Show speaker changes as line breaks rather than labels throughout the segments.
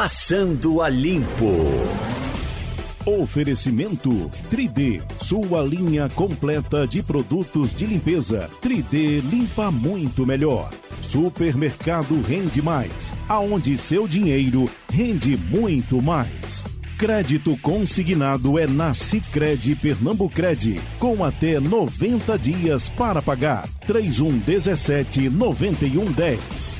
Passando a Limpo.
Oferecimento 3D, sua linha completa de produtos de limpeza. 3D limpa muito melhor. Supermercado Rende Mais, aonde seu dinheiro rende muito mais. Crédito consignado é na Sicredi Pernambucred, com até 90 dias para pagar. 3117 9110.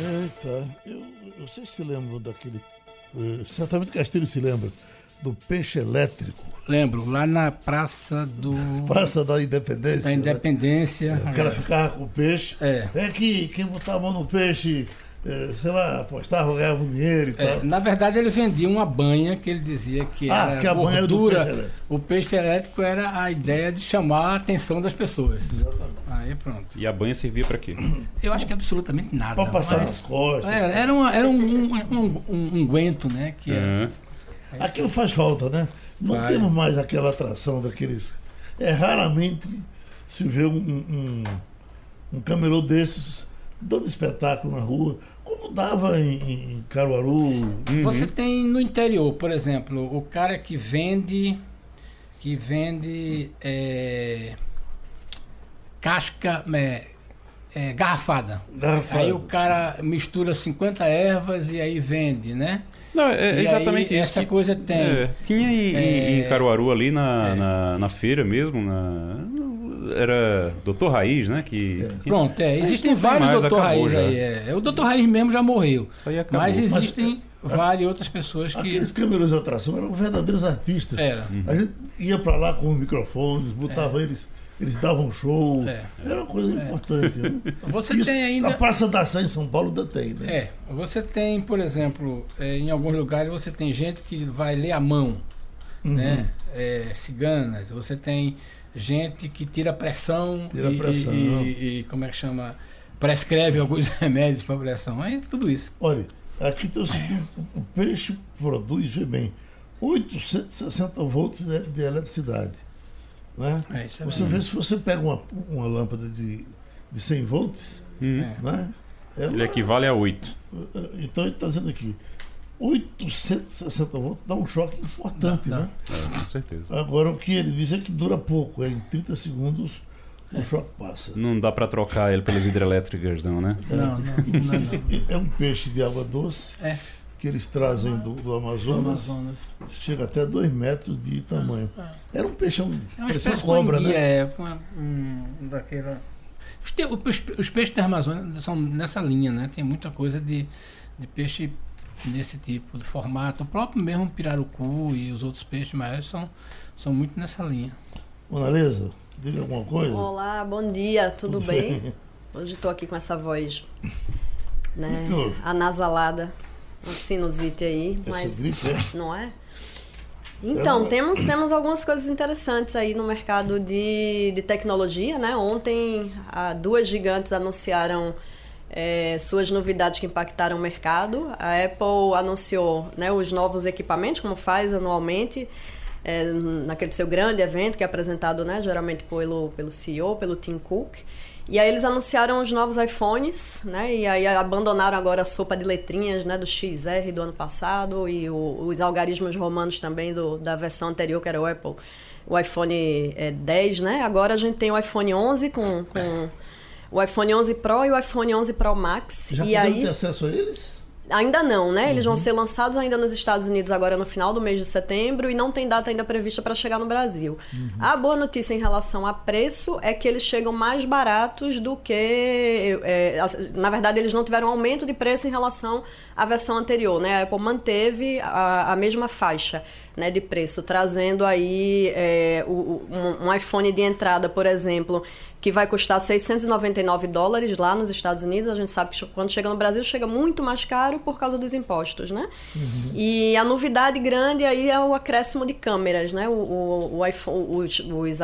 Eita, eu, vocês se lembram daquele. eh, certamente Castilho se lembra do peixe elétrico,
Lembro, lá na Praça do
Praça da Independência.
da
né?
Independência.
O cara ficava com o peixe.
É.
É que quem botava a mão no peixe, sei lá, apostava, ganhava um dinheiro e
É,
tal.
na verdade, ele vendia uma banha que ele dizia que
Ah,
era
que a banha era do
gordura.
peixe elétrico.
o peixe elétrico era a ideia de chamar a atenção das pessoas. Aí pronto.
E a banha servia pra quê?
Eu acho que absolutamente nada.
Pra passar
mas-
nas costas.
Era, era, uma- era um, um, um, um unguento, né? Que é,
Aham.
Aquilo faz falta, né? Não
Vai.
temos mais aquela atração daqueles. É raramente se vê um, um, um camelô desses dando espetáculo na rua, como dava em, em Caruaru.
Uhum.
Você tem no interior, por exemplo, o cara que vende que vende é, casca é, é, garrafada.
Garrafada.
Aí o cara mistura 50 ervas e aí vende, né?
Não, é, é
E
exatamente
aí,
isso.
essa coisa tem.
é, tinha em, em-
É.
em Caruaru ali na,
É.
na, na feira mesmo, na, era Doutor Raiz, né? Que tinha-
Pronto, é, existem vários
mais,
doutor Raiz
já.
aí. É. O doutor Raiz mesmo já morreu.
Isso aí acabou.
Mas
Mas-
existem várias outras pessoas que.
Aqueles camelôs de atração eram verdadeiros artistas.
Era.
A gente ia pra lá com microfones, botava eles, eles davam show.
É.
Era uma coisa importante. Né?
Você
Isso,
tem ainda.
A Praça da Sé em São Paulo ainda tem, né?
É, você tem, por exemplo, é, em alguns lugares você tem gente que vai ler a mão,
Uhum.
né? É, ciganas, você tem gente que tira pressão,
Tira
e,
pressão.
E, e- e como é que chama? Prescreve alguns remédios para pressão. É tudo isso.
Olha, aqui tem o seguinte: o peixe produz, bem, 860 volts de, de eletricidade. Né?
É, isso é
Você vê se você pega uma, uma lâmpada de, de 100 volts,
Hum.
É.
né? Ela-
Ele equivale a 8.
Então ele está dizendo aqui, 860 volts dá um choque importante,
Dá, dá.
né?
É, com certeza.
Agora o que ele diz é que dura pouco, é em 30 segundos o choque passa.
Não dá pra trocar ele pelas hidrelétricas, não, né?
Não, não, não,
é um peixe de água doce
É,
que eles trazem do, do Amazonas,
Amazonas.
chega até 2 metros de tamanho. Era um peixão,
É uma
parecia uma
espécie
cobra, né?
É, um, daquela. Os, te- os, os peixes da Amazônia são nessa linha, né? Tem muita coisa de, de peixe desse tipo, de formato. O próprio mesmo pirarucu e os outros peixes maiores são, são muito nessa linha.
Monalisa, diga alguma coisa.
Olá, bom dia, tudo bem? Hoje estou aqui com essa voz, né, anasalada, uma sinusite aí,
Essa
mas
gripe, é?
não é? Então,
É.
temos, temos algumas coisas interessantes aí no mercado de, de tecnologia, né? Ontem, ah, duas gigantes anunciaram eh, suas novidades que impactaram o mercado. A Apple anunciou né, os novos equipamentos, como faz anualmente, eh, naquele seu grande evento que é apresentado né, geralmente pelo, pelo CEO, pelo Tim Cook. E aí eles anunciaram os novos iPhones, né? E aí abandonaram agora a sopa de letrinhas, né? Do XR do ano passado e o- os algarismos romanos também do, da versão anterior, que era o Apple, o iPhone é, 10, né? Agora a gente tem o iPhone 11 com, com o iPhone 11 Pro e o iPhone 11 Pro Max.
Já
e aí
ter acesso a eles?
Ainda não, né? Eles vão ser lançados ainda nos Estados Unidos agora no final do mês de setembro e não tem data ainda prevista para chegar no Brasil. A boa notícia em relação a preço é que eles chegam mais baratos do que. é, na verdade, eles não tiveram aumento de preço em relação à versão anterior, né? A Apple manteve a, a mesma faixa né, de preço, trazendo aí é, o- um, um iPhone de entrada, por exemplo, que vai custar 699 dólares lá nos Estados Unidos. A gente sabe que quando chega no Brasil chega muito mais caro por causa dos impostos, né? E a novidade grande aí é o acréscimo de câmeras, né? O, o, o iPhone, os, os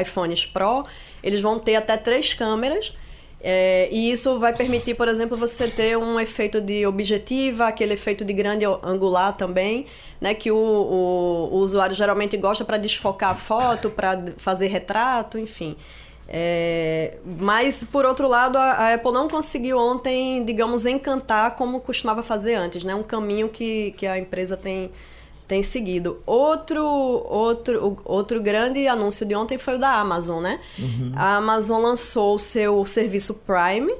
iPhones Pro, eles vão ter até três câmeras. É, e isso vai permitir, por exemplo, você ter um efeito de objetiva, aquele efeito de grande angular também, né? Que o, o, o usuário geralmente gosta para desfocar a foto, para fazer retrato, enfim. É, mas, por outro lado, a, a, Apple não conseguiu ontem, digamos, encantar como costumava fazer antes, né? Um caminho que, que a empresa tem, tem seguido. Outro, outro, outro grande anúncio de ontem foi o da Amazon, né? Uhum. A Amazon lançou o seu serviço Prime,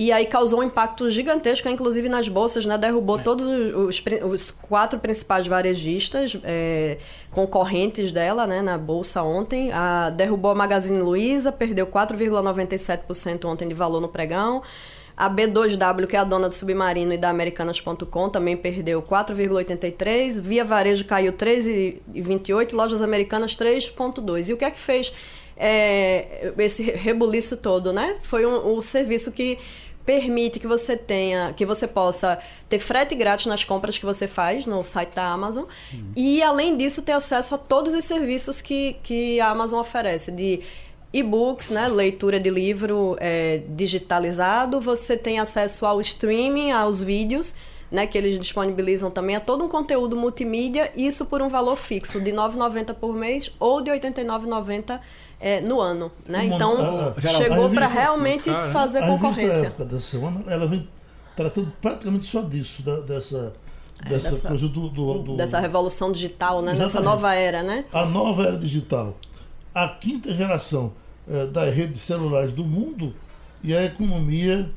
e aí causou um impacto gigantesco, inclusive nas bolsas, né? Derrubou é. todos os, os, quatro principais varejistas é, concorrentes dela, né? Na bolsa ontem. A, derrubou a Magazine Luiza, perdeu 4,97% ontem de valor no pregão. A B2W, que é a dona do Submarino e da Americanas.com, também perdeu 4,83. Via Varejo caiu 3,28. Lojas Americanas 3,2. E o que é que fez é, esse rebuliço todo, né? Foi um, um serviço que permite que você tenha, que você possa ter frete grátis nas compras que você faz no site da Amazon. Uhum. e além disso ter acesso a todos os serviços que, que a Amazon oferece de e-books, né, leitura de livro é, digitalizado, você tem acesso ao streaming, aos vídeos, né, que eles disponibilizam também. A todo um conteúdo multimídia, isso por um valor fixo de R$ 9,90 por mês ou de R$ 89,90 é, no ano. Né? Então, ah, chegou para realmente cara, fazer concorrência. A
época da semana, ela vem tratando praticamente só disso, da, dessa, é, dessa, dessa, coisa do, do, do,
Dessa revolução digital, né? Nessa nova era, né?
A nova era digital. A quinta geração é, das redes celulares do mundo e a economia,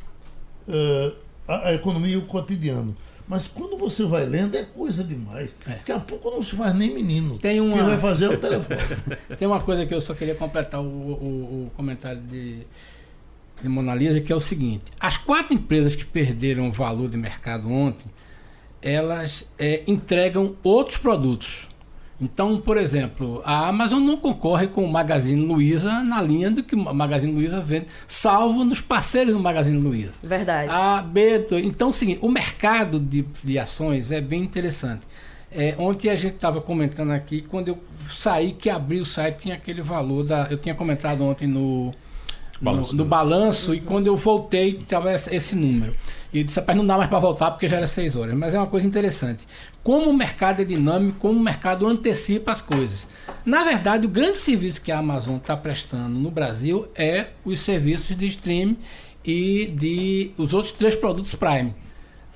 é, a, a economia e o cotidiano. Mas quando você vai lendo, é coisa demais. É. Daqui a pouco não se faz nem menino.
Tem uma...
Quem vai fazer é o telefone.
Tem uma coisa que eu só queria completar o, o, o comentário de, de Mona Lisa, que é o seguinte. As quatro empresas que perderam o valor de mercado ontem, elas é, entregam outros produtos. Então, por exemplo, a Amazon não concorre com o Magazine Luiza na linha do que o Magazine Luiza vende, salvo nos parceiros do Magazine Luiza.
Verdade.
A B, então, é o seguinte, o mercado de, de ações é bem interessante. É, ontem a gente estava comentando aqui, quando eu saí que abri o site, tinha aquele valor da. Eu tinha comentado ontem no, balanço, no, no balanço, e quando eu voltei, estava esse número. E eu disse, rapaz, não dá mais para voltar porque já era seis horas. Mas é uma coisa interessante. Como o mercado é dinâmico, como o mercado antecipa as coisas. Na verdade, o grande serviço que a Amazon está prestando no Brasil é os serviços de streaming e de os outros três produtos Prime.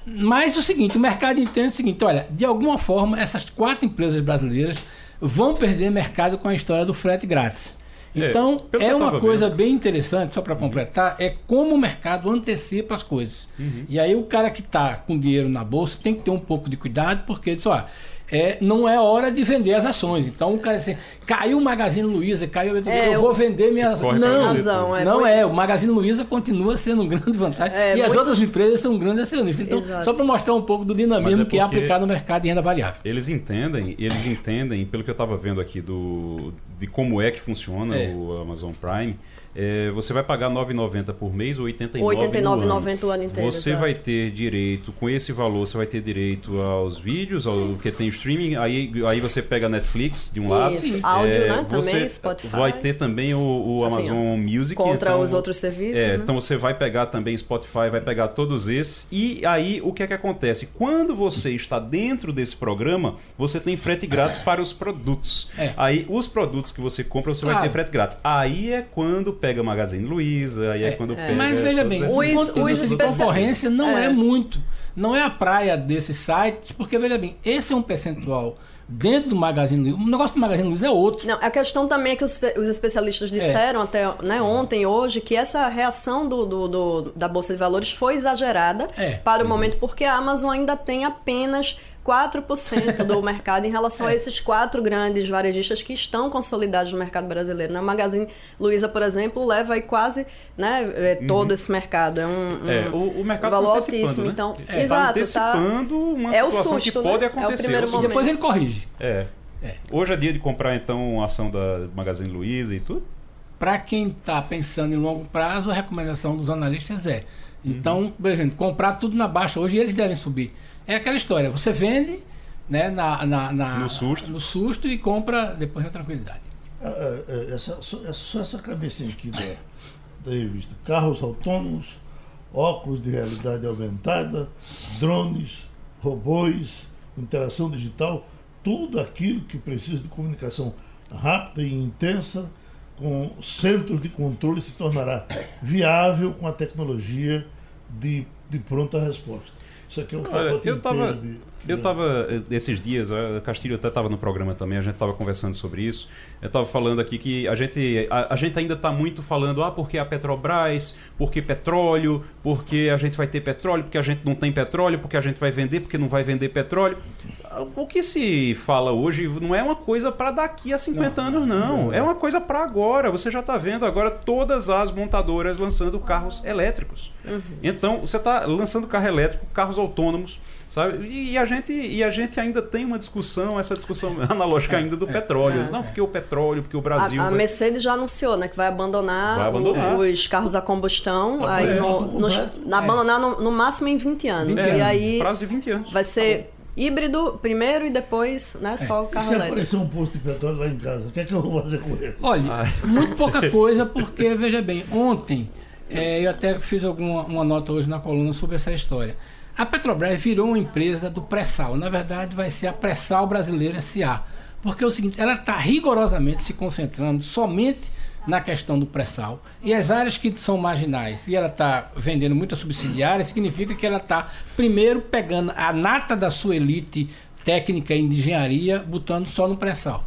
Mas o seguinte, o mercado entende o seguinte, olha, de alguma forma essas quatro empresas brasileiras vão perder mercado com a história do frete grátis. É, então, é, é uma coisa vendo. bem interessante, só para completar, é como o mercado antecipa as coisas. Uhum. E aí o cara que está com dinheiro na bolsa tem que ter um pouco de cuidado, porque diz, ó, é, não é hora de vender as ações. Então o cara assim, caiu o Magazine Luiza, caiu, é, eu vou vender minhas ações. Não, razão, é não muito... é. O Magazine Luiza continua sendo um grande vantagem é, e muito... as outras empresas são grandes acionistas. Então, Exato. só para mostrar um pouco do dinamismo é que é aplicado no mercado de renda variável.
Eles entendem, eles entendem, pelo que eu estava vendo aqui do, de como é que funciona é. o Amazon Prime. É, você vai pagar R$ 9,90 por mês ou R$ 89,90
o ano inteiro.
Você exato. vai ter direito, com esse valor, você vai ter direito aos vídeos, ao que tem streaming. Aí, aí você pega Netflix de um lado.
Isso, áudio, é, né? Também, Spotify.
Vai ter também o, o assim, Amazon Music.
Contra então, os outros serviços.
É,
né?
Então você vai pegar também Spotify, vai pegar todos esses. E aí o que é que acontece? Quando você está dentro desse programa, você tem frete grátis para os produtos. É. Aí os produtos que você compra, você claro. vai ter frete grátis. Aí é quando pega Magazine Luiza, aí é, é quando é. pega.
Mas veja bem, o conteúdo de concorrência não é. é muito. Não é a praia desses sites, porque veja bem, esse é um percentual dentro do Magazine Luiza. O negócio do Magazine Luiza é outro.
Não, a questão também é que os, os especialistas é. disseram é. até né, ontem hoje que essa reação do, do, do, da Bolsa de Valores foi exagerada é. para o momento, porque a Amazon ainda tem apenas 4% do mercado em relação é. a esses quatro grandes varejistas que estão consolidados no mercado brasileiro. Né? O Magazine Luiza, por exemplo, leva aí quase né, é, uhum. todo uhum. esse mercado. É um, um
é, o, o mercado valor altíssimo.
Né? Então,
é, exato, tá antecipando tá, uma é situação susto, que pode né? acontecer.
É o primeiro momento.
E depois ele corrige.
É. é. Hoje é dia de comprar, então, a ação da Magazine Luiza e tudo?
Para quem está pensando em longo prazo, a recomendação dos analistas é então, uhum. exemplo, comprar tudo na baixa hoje eles devem subir. É aquela história, você vende né, na, na, na
no, susto.
no susto e compra depois na tranquilidade.
É, é, é, essa, só, só essa cabecinha aqui da, da revista. Carros autônomos, óculos de realidade aumentada, drones, robôs, interação digital, tudo aquilo que precisa de comunicação rápida e intensa com centros de controle se tornará viável com a tecnologia de, de pronta resposta. Isso aqui é um pacote
eu tava,
de
eu estava, esses dias, a Castilho até estava no programa também, a gente estava conversando sobre isso. Eu estava falando aqui que a gente, a, a gente ainda está muito falando, ah, porque a Petrobras, porque petróleo, porque a gente vai ter petróleo, porque a gente não tem petróleo, porque a gente vai vender, porque não vai vender petróleo. O que se fala hoje não é uma coisa para daqui a 50 não, anos, não. não. É uma coisa para agora. Você já está vendo agora todas as montadoras lançando carros elétricos. Uhum. Então, você está lançando carro elétrico, carros autônomos Sabe? E, e, a gente, e a gente ainda tem uma discussão, essa discussão analógica é, ainda do é, petróleo. É, não, porque o petróleo, porque o Brasil.
A, a Mercedes já anunciou, né, que vai abandonar, vai abandonar. os carros a combustão. Tá aí no, nos, abandonar no, no, máximo em 20 anos. 20 e aí.
Prazo de 20 anos.
Vai ser híbrido primeiro e depois né, só o carro e se elétrico.
aparecer um posto de petróleo lá em casa, o que é que eu vou fazer com ele?
Olha, ah. muito pouca coisa, porque, veja bem, ontem é, eu até fiz alguma uma nota hoje na coluna sobre essa história. A Petrobras virou uma empresa do pré-sal. Na verdade, vai ser a pré-sal brasileira SA. Porque é o seguinte, ela está rigorosamente se concentrando somente na questão do pré-sal. E as áreas que são marginais, e ela está vendendo muita subsidiária, significa que ela está, primeiro, pegando a nata da sua elite técnica em engenharia, botando só no pré-sal.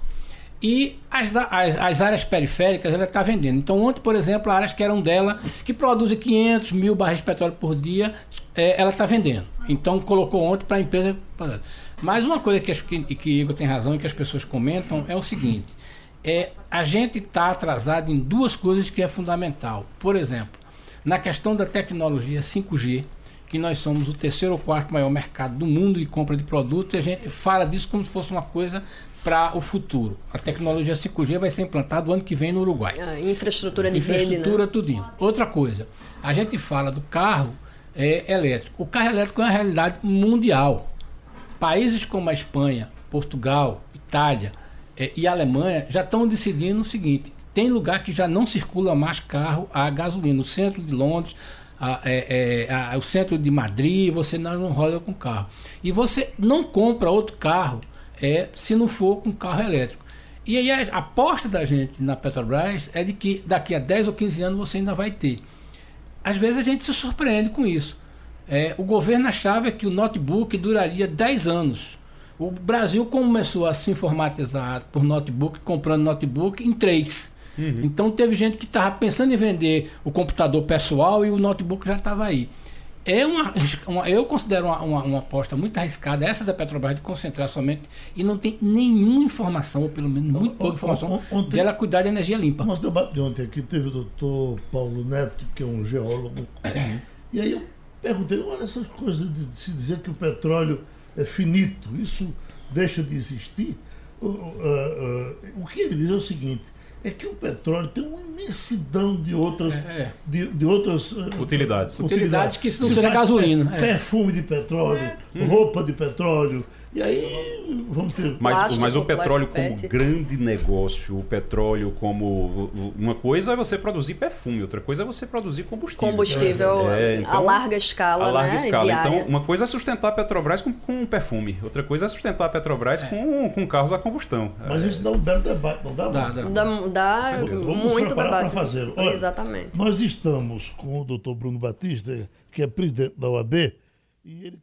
E as, as, as, áreas periféricas ela está vendendo. Então, ontem, por exemplo, áreas que eram dela, que produzem 500 mil barris de petróleo por dia, é, ela está vendendo. Então, colocou ontem para a empresa. Mas uma coisa que, que, que Igor tem razão e que as pessoas comentam é o seguinte: é, a gente está atrasado em duas coisas que é fundamental. Por exemplo, na questão da tecnologia 5G, que nós somos o terceiro ou quarto maior mercado do mundo de compra de produtos, e a gente fala disso como se fosse uma coisa para o futuro. A tecnologia 5G vai ser implantada o ano que vem no Uruguai.
Ah, infraestrutura de
infraestrutura,
rede, né?
tudinho. Outra coisa, a gente fala do carro é, elétrico. O carro elétrico é uma realidade mundial. Países como a Espanha, Portugal, Itália é, e Alemanha já estão decidindo o seguinte: tem lugar que já não circula mais carro a gasolina. No centro de Londres, a, é, é, a, o centro de Madrid, você não, não roda com carro. E você não compra outro carro é se não for com carro elétrico. E aí a aposta da gente na Petrobras é de que daqui a 10 ou 15 anos você ainda vai ter. Às vezes a gente se surpreende com isso. É, o governo achava que o notebook duraria 10 anos. O Brasil começou a se informatizar por notebook, comprando notebook em 3. Uhum. Então teve gente que estava pensando em vender o computador pessoal e o notebook já estava aí é uma, uma, eu considero uma, uma, uma, aposta muito arriscada essa da Petrobras de concentrar somente e não tem nenhuma informação, ou pelo menos muito pouca informação, ontem, dela cuidar de energia limpa.
Nosso debate de ontem aqui teve o doutor Paulo Neto, que é um geólogo, e aí eu perguntei, olha essas coisas de se dizer que o petróleo é finito, isso deixa de existir? Uh, uh, uh, o que ele diz é o seguinte, é que o petróleo tem uma imensidão de outras, é. é. de, de outras
uh, utilidades.
Utilidades que não seja gasolina.
É. Perfume de petróleo, é. roupa de petróleo, e aí vamos ter.
Mas, Plástico, mas o petróleo como grande negócio, o petróleo como. Uma coisa é você produzir perfume, outra coisa é você produzir combustível.
Combustível é, então, a larga escala. A larga né? escala.
Então, uma coisa é sustentar a Petrobras com, com perfume, outra coisa é sustentar a Petrobras é. com, com carros a combustão.
Mas isso dá um belo debate, não dá? Dá,
dá. dá, dá muito debate. para
fazer.
Olha, Exatamente.
Nós estamos com o doutor Bruno Batista, que é presidente da OAB, e ele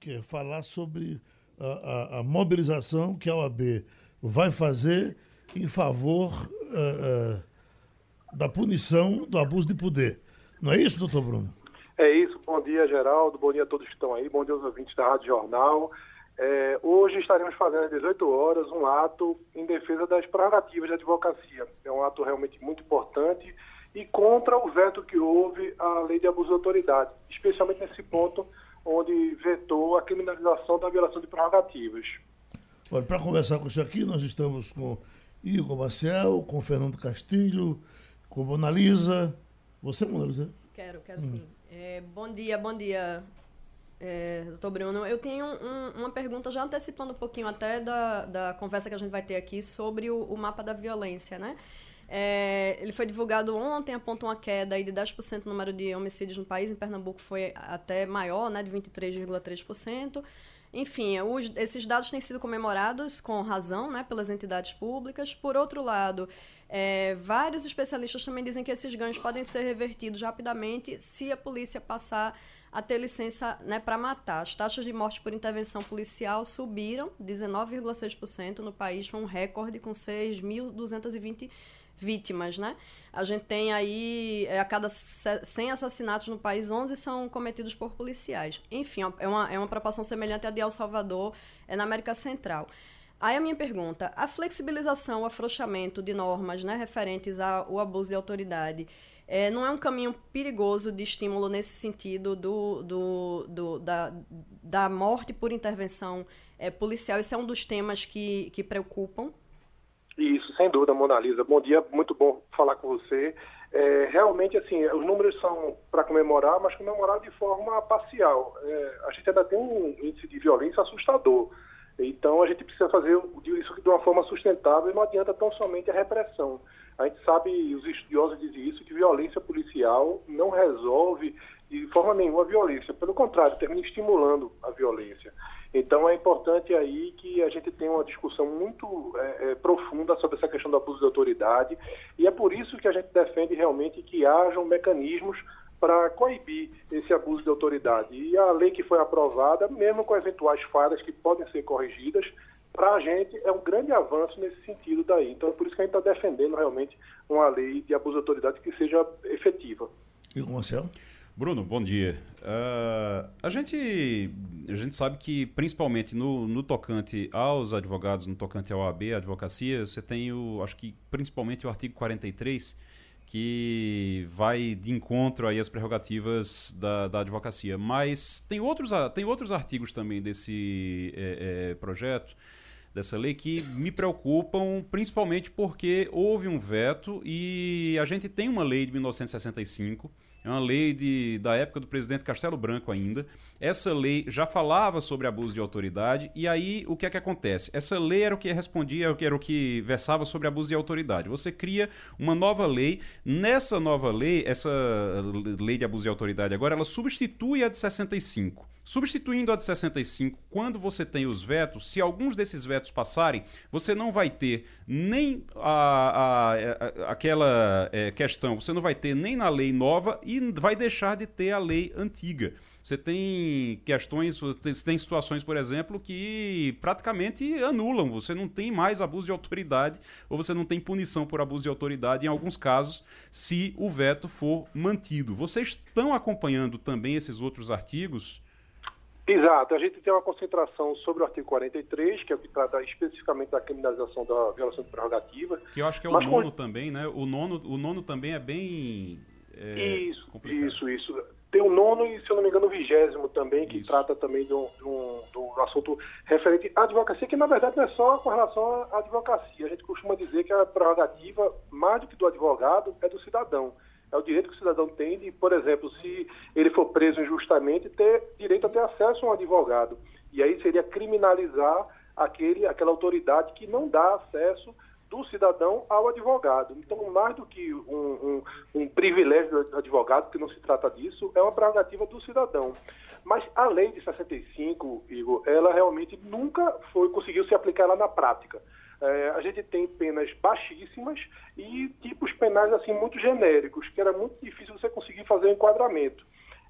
quer falar sobre a, a, mobilização que a OAB vai fazer em favor uh, uh, da punição do abuso de poder. Não é isso, doutor Bruno?
É isso. Bom dia, Geraldo. Bom dia a todos que estão aí. Bom dia aos ouvintes da Rádio Jornal. É, hoje estaremos fazendo às 18 horas um ato em defesa das prerrogativas da advocacia. É um ato realmente muito importante e contra o veto que houve à lei de abuso de autoridade, especialmente nesse ponto onde vetou a criminalização da violação de prerrogativas.
Olha, para conversar com isso aqui, nós estamos com Igor Maciel, com Fernando Castilho, com Monalisa. Você, Monalisa?
Quero, quero hum. sim. É, bom dia, bom dia, é, doutor Bruno. Eu tenho um, uma pergunta, já antecipando um pouquinho até da, da conversa que a gente vai ter aqui sobre o, o mapa da violência, né? É, ele foi divulgado ontem, aponta uma queda aí de 10% no número de homicídios no país. Em Pernambuco foi até maior, né, de 23,3%. Enfim, os, esses dados têm sido comemorados com razão né, pelas entidades públicas. Por outro lado, é, vários especialistas também dizem que esses ganhos podem ser revertidos rapidamente se a polícia passar a ter licença né, para matar. As taxas de morte por intervenção policial subiram 19,6% no país, foi um recorde com 6.220 vítimas, né? A gente tem aí, é, a cada 100 assassinatos no país, 11 são cometidos por policiais. Enfim, é uma, é uma proporção semelhante à de El Salvador, é na América Central. Aí a minha pergunta, a flexibilização, o afrouxamento de normas né, referentes ao abuso de autoridade, é, não é um caminho perigoso de estímulo nesse sentido do, do, do da, da morte por intervenção é, policial? Esse é um dos temas que, que preocupam
isso, sem dúvida, Mona Lisa. Bom dia, muito bom falar com você. É, realmente, assim, os números são para comemorar, mas comemorar de forma parcial. É, a gente ainda tem um índice de violência assustador. Então, a gente precisa fazer isso de uma forma sustentável e não adianta tão somente a repressão. A gente sabe, os estudiosos dizem isso, que violência policial não resolve de forma nenhuma violência. Pelo contrário, termina estimulando a violência. Então é importante aí que a gente tenha uma discussão muito é, é, profunda sobre essa questão do abuso de autoridade e é por isso que a gente defende realmente que hajam mecanismos para coibir esse abuso de autoridade. E a lei que foi aprovada, mesmo com eventuais falhas que podem ser corrigidas, para a gente é um grande avanço nesse sentido daí. Então é por isso que a gente está defendendo realmente uma lei de abuso de autoridade que seja efetiva.
E o Marcelo?
Bruno, bom dia. Uh, a, gente, a gente sabe que, principalmente no, no tocante aos advogados, no tocante ao AB, a advocacia, você tem, o, acho que principalmente o artigo 43, que vai de encontro aí às prerrogativas da, da advocacia. Mas tem outros, tem outros artigos também desse é, é, projeto, dessa lei, que me preocupam, principalmente porque houve um veto e a gente tem uma lei de 1965 é uma lei de, da época do presidente Castelo Branco ainda. Essa lei já falava sobre abuso de autoridade, e aí o que é que acontece? Essa lei era o que respondia, era o que versava sobre abuso de autoridade. Você cria uma nova lei, nessa nova lei, essa lei de abuso de autoridade agora, ela substitui a de 65. Substituindo a de 65, quando você tem os vetos, se alguns desses vetos passarem, você não vai ter nem a, a, a aquela é, questão, você não vai ter nem na lei nova e vai deixar de ter a lei antiga. Você tem questões, você tem situações, por exemplo, que praticamente anulam. Você não tem mais abuso de autoridade ou você não tem punição por abuso de autoridade em alguns casos, se o veto for mantido. Vocês estão acompanhando também esses outros artigos?
Exato, a gente tem uma concentração sobre o artigo 43, que é o que trata especificamente da criminalização da violação de prerrogativa.
Que eu acho que é o nono com... também, né? O nono, o nono também é bem. É,
isso, complicado. isso, isso. Tem o nono e, se eu não me engano, o vigésimo também, que isso. trata também de um, de, um, de um, assunto referente à advocacia, que na verdade não é só com relação à advocacia. A gente costuma dizer que a prerrogativa, mais do que do advogado, é do cidadão. É o direito que o cidadão tem de, por exemplo, se ele for preso injustamente, ter direito a ter acesso a um advogado. E aí seria criminalizar aquele, aquela autoridade que não dá acesso do cidadão ao advogado. Então, mais do que um, um, um, privilégio do advogado, que não se trata disso, é uma prerrogativa do cidadão. Mas a lei de 65, Igor, ela realmente nunca foi conseguiu se aplicar lá na prática é, a gente tem penas baixíssimas e tipos penais assim muito genéricos, que era muito difícil você conseguir fazer o enquadramento.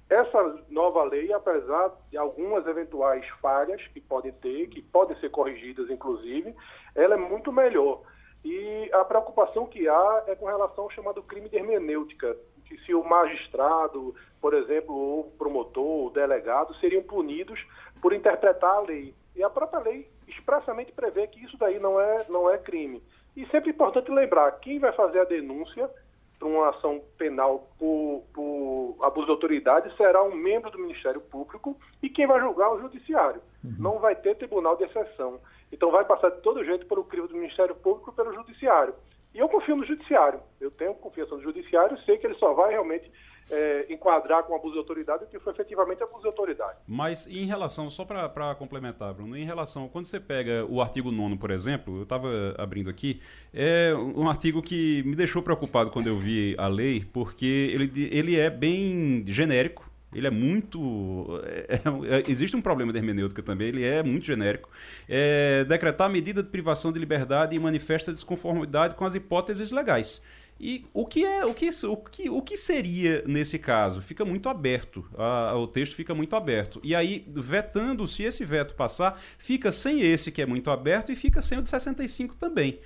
Essa nova lei, apesar de algumas eventuais falhas que podem ter, que podem ser corrigidas inclusive, ela é muito melhor. E a preocupação que há é com relação ao chamado crime de hermenêutica, que se o magistrado, por exemplo, ou promotor, o delegado, seriam punidos por interpretar a lei. E a própria lei expressamente prevê que isso daí não é, não é crime. E sempre é importante lembrar, quem vai fazer a denúncia para uma ação penal por, por, abuso de autoridade será um membro do Ministério Público e quem vai julgar é o Judiciário. Uhum. Não vai ter tribunal de exceção. Então vai passar de todo jeito pelo crivo do Ministério Público pelo Judiciário. E eu confio no Judiciário. Eu tenho confiança no Judiciário, sei que ele só vai realmente é, enquadrar com abuso de autoridade o que foi efetivamente abuso de autoridade.
Mas em relação, só para complementar, Bruno, em relação, quando você pega o artigo 9, por exemplo, eu estava abrindo aqui, é um artigo que me deixou preocupado quando eu vi a lei, porque ele, ele é bem genérico, ele é muito. É, é, existe um problema de hermenêutica também, ele é muito genérico. É, decretar medida de privação de liberdade e manifesta desconformidade com as hipóteses legais. E o que é o que, o que, o que seria nesse caso? Fica muito aberto. A, o texto fica muito aberto. E aí, vetando, se esse veto passar, fica sem esse que é muito aberto e fica sem o de 65 também.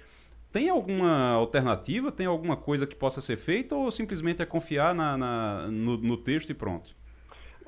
Tem alguma alternativa? Tem alguma coisa que possa ser feita ou simplesmente é confiar na, na no, no texto e pronto?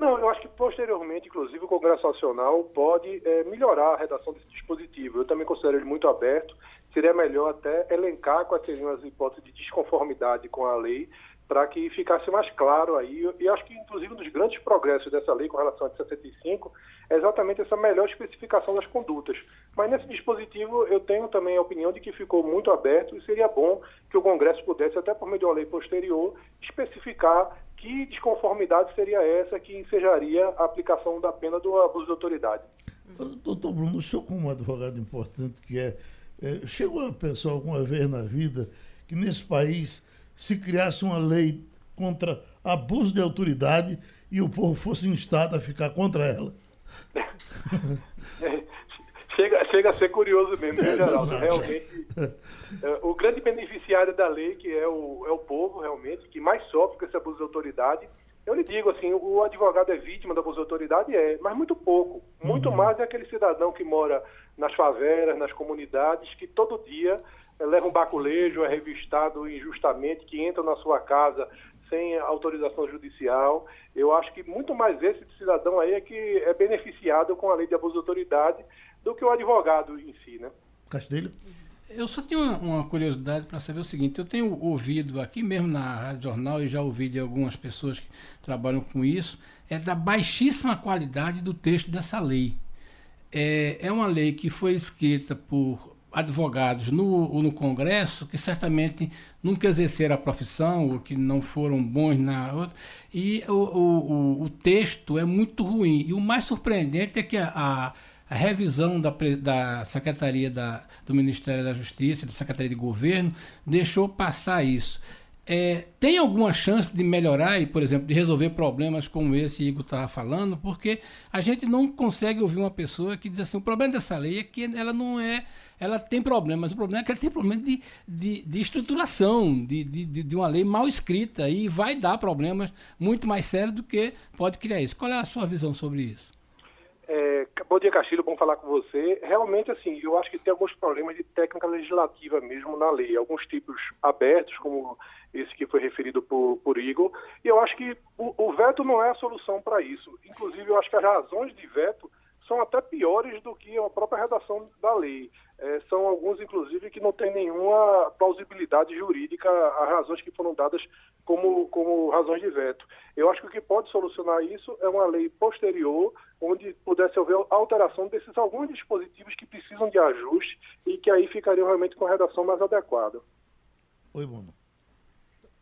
Não, eu acho que posteriormente, inclusive, o Congresso Nacional pode é, melhorar a redação desse dispositivo. Eu também considero ele muito aberto. Seria melhor até elencar quais seriam as hipóteses de desconformidade com a lei para que ficasse mais claro aí. E acho que, inclusive, um dos grandes progressos dessa lei com relação a 65 é exatamente essa melhor especificação das condutas. Mas nesse dispositivo eu tenho também a opinião de que ficou muito aberto e seria bom que o Congresso pudesse, até por meio de uma lei posterior, especificar que desconformidade seria essa que ensejaria a aplicação da pena do abuso de autoridade?
Doutor Bruno, o senhor como um advogado importante que é, é, chegou a pensar alguma vez na vida que nesse país se criasse uma lei contra abuso de autoridade e o povo fosse instado a ficar contra ela?
chega, chega a ser curioso mesmo, né, Geraldo? Realmente, é, o grande beneficiário da lei, que é o, é o povo, realmente, que mais sofre com esse abuso de autoridade, eu lhe digo assim, o advogado é vítima do abuso de autoridade? É, mas muito pouco. Muito uhum. mais é aquele cidadão que mora nas favelas, nas comunidades, que todo dia é, leva um baculejo, é revistado injustamente, que entra na sua casa sem autorização judicial. Eu acho que muito mais esse cidadão aí é que é beneficiado com a lei de abuso de autoridade do que o advogado em si, né?
Castilho?
Eu só tenho uma, uma curiosidade para saber o seguinte: eu tenho ouvido aqui mesmo na Rádio Jornal e já ouvi de algumas pessoas que trabalham com isso, é da baixíssima qualidade do texto dessa lei. É, é uma lei que foi escrita por advogados no, no Congresso que certamente nunca exerceram a profissão ou que não foram bons na outra. E o, o, o texto é muito ruim. E o mais surpreendente é que a, a a revisão da, da Secretaria da, do Ministério da Justiça, da Secretaria de Governo, deixou passar isso. É, tem alguma chance de melhorar e, por exemplo, de resolver problemas como esse Igor estava falando? Porque a gente não consegue ouvir uma pessoa que diz assim: o problema dessa lei é que ela não é. Ela tem problemas, o problema é que ela tem problema de, de, de estruturação, de, de, de uma lei mal escrita e vai dar problemas muito mais sérios do que pode criar isso. Qual é a sua visão sobre isso?
É, bom dia, Castilho, bom falar com você. Realmente, assim, eu acho que tem alguns problemas de técnica legislativa mesmo na lei, alguns tipos abertos, como esse que foi referido por, por Igor, e eu acho que o, o veto não é a solução para isso. Inclusive, eu acho que as razões de veto são até piores do que a própria redação da lei. É, são alguns, inclusive, que não têm nenhuma plausibilidade jurídica as razões que foram dadas como, como razões de veto. Eu acho que o que pode solucionar isso é uma lei posterior, onde pudesse haver alteração desses alguns dispositivos que precisam de ajuste e que aí ficariam realmente com a redação mais adequada.
Oi, Bruno.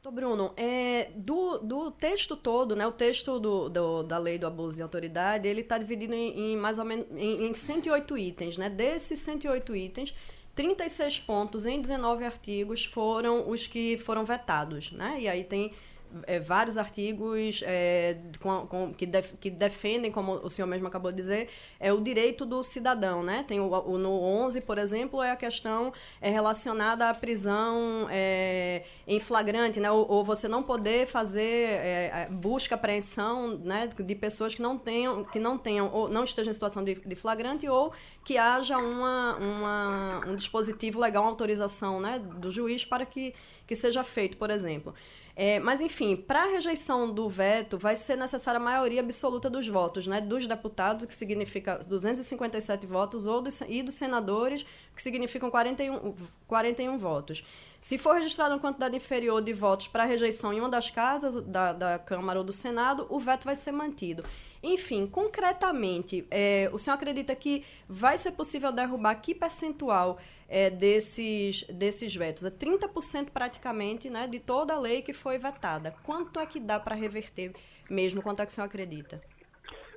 Tô Bruno, é, do, do texto todo, né, o texto do, do, da lei do abuso de autoridade, ele está dividido em, em, mais ou menos em, em 108 itens. Né? Desses 108 itens, 36 pontos em 19 artigos foram os que foram vetados. Né? E aí tem é, vários artigos é, com, com, que, def, que, defendem, como o senhor mesmo acabou de dizer, é o direito do cidadão, né? Tem o, o no 11, por exemplo, é a questão é relacionada à prisão é, em flagrante, né? Ou, ou, você não poder fazer é, é, busca, apreensão, né? De pessoas que não tenham, que não tenham, ou não estejam em situação de, de flagrante ou que haja uma, uma, um dispositivo legal, uma autorização, né? Do juiz para que, que seja feito, por exemplo. É, mas, enfim, para a rejeição do veto, vai ser necessária a maioria absoluta dos votos, né? Dos deputados, que significa 257 votos, ou dos, e dos senadores, que significam 41, 41 votos. Se for registrada uma quantidade inferior de votos para rejeição em uma das casas da, da Câmara ou do Senado, o veto vai ser mantido. Enfim, concretamente, é, o senhor acredita que vai ser possível derrubar que percentual é, desses, desses vetos? É 30% praticamente né, de toda a lei que foi vetada. Quanto é que dá para reverter mesmo? Quanto é que o senhor acredita?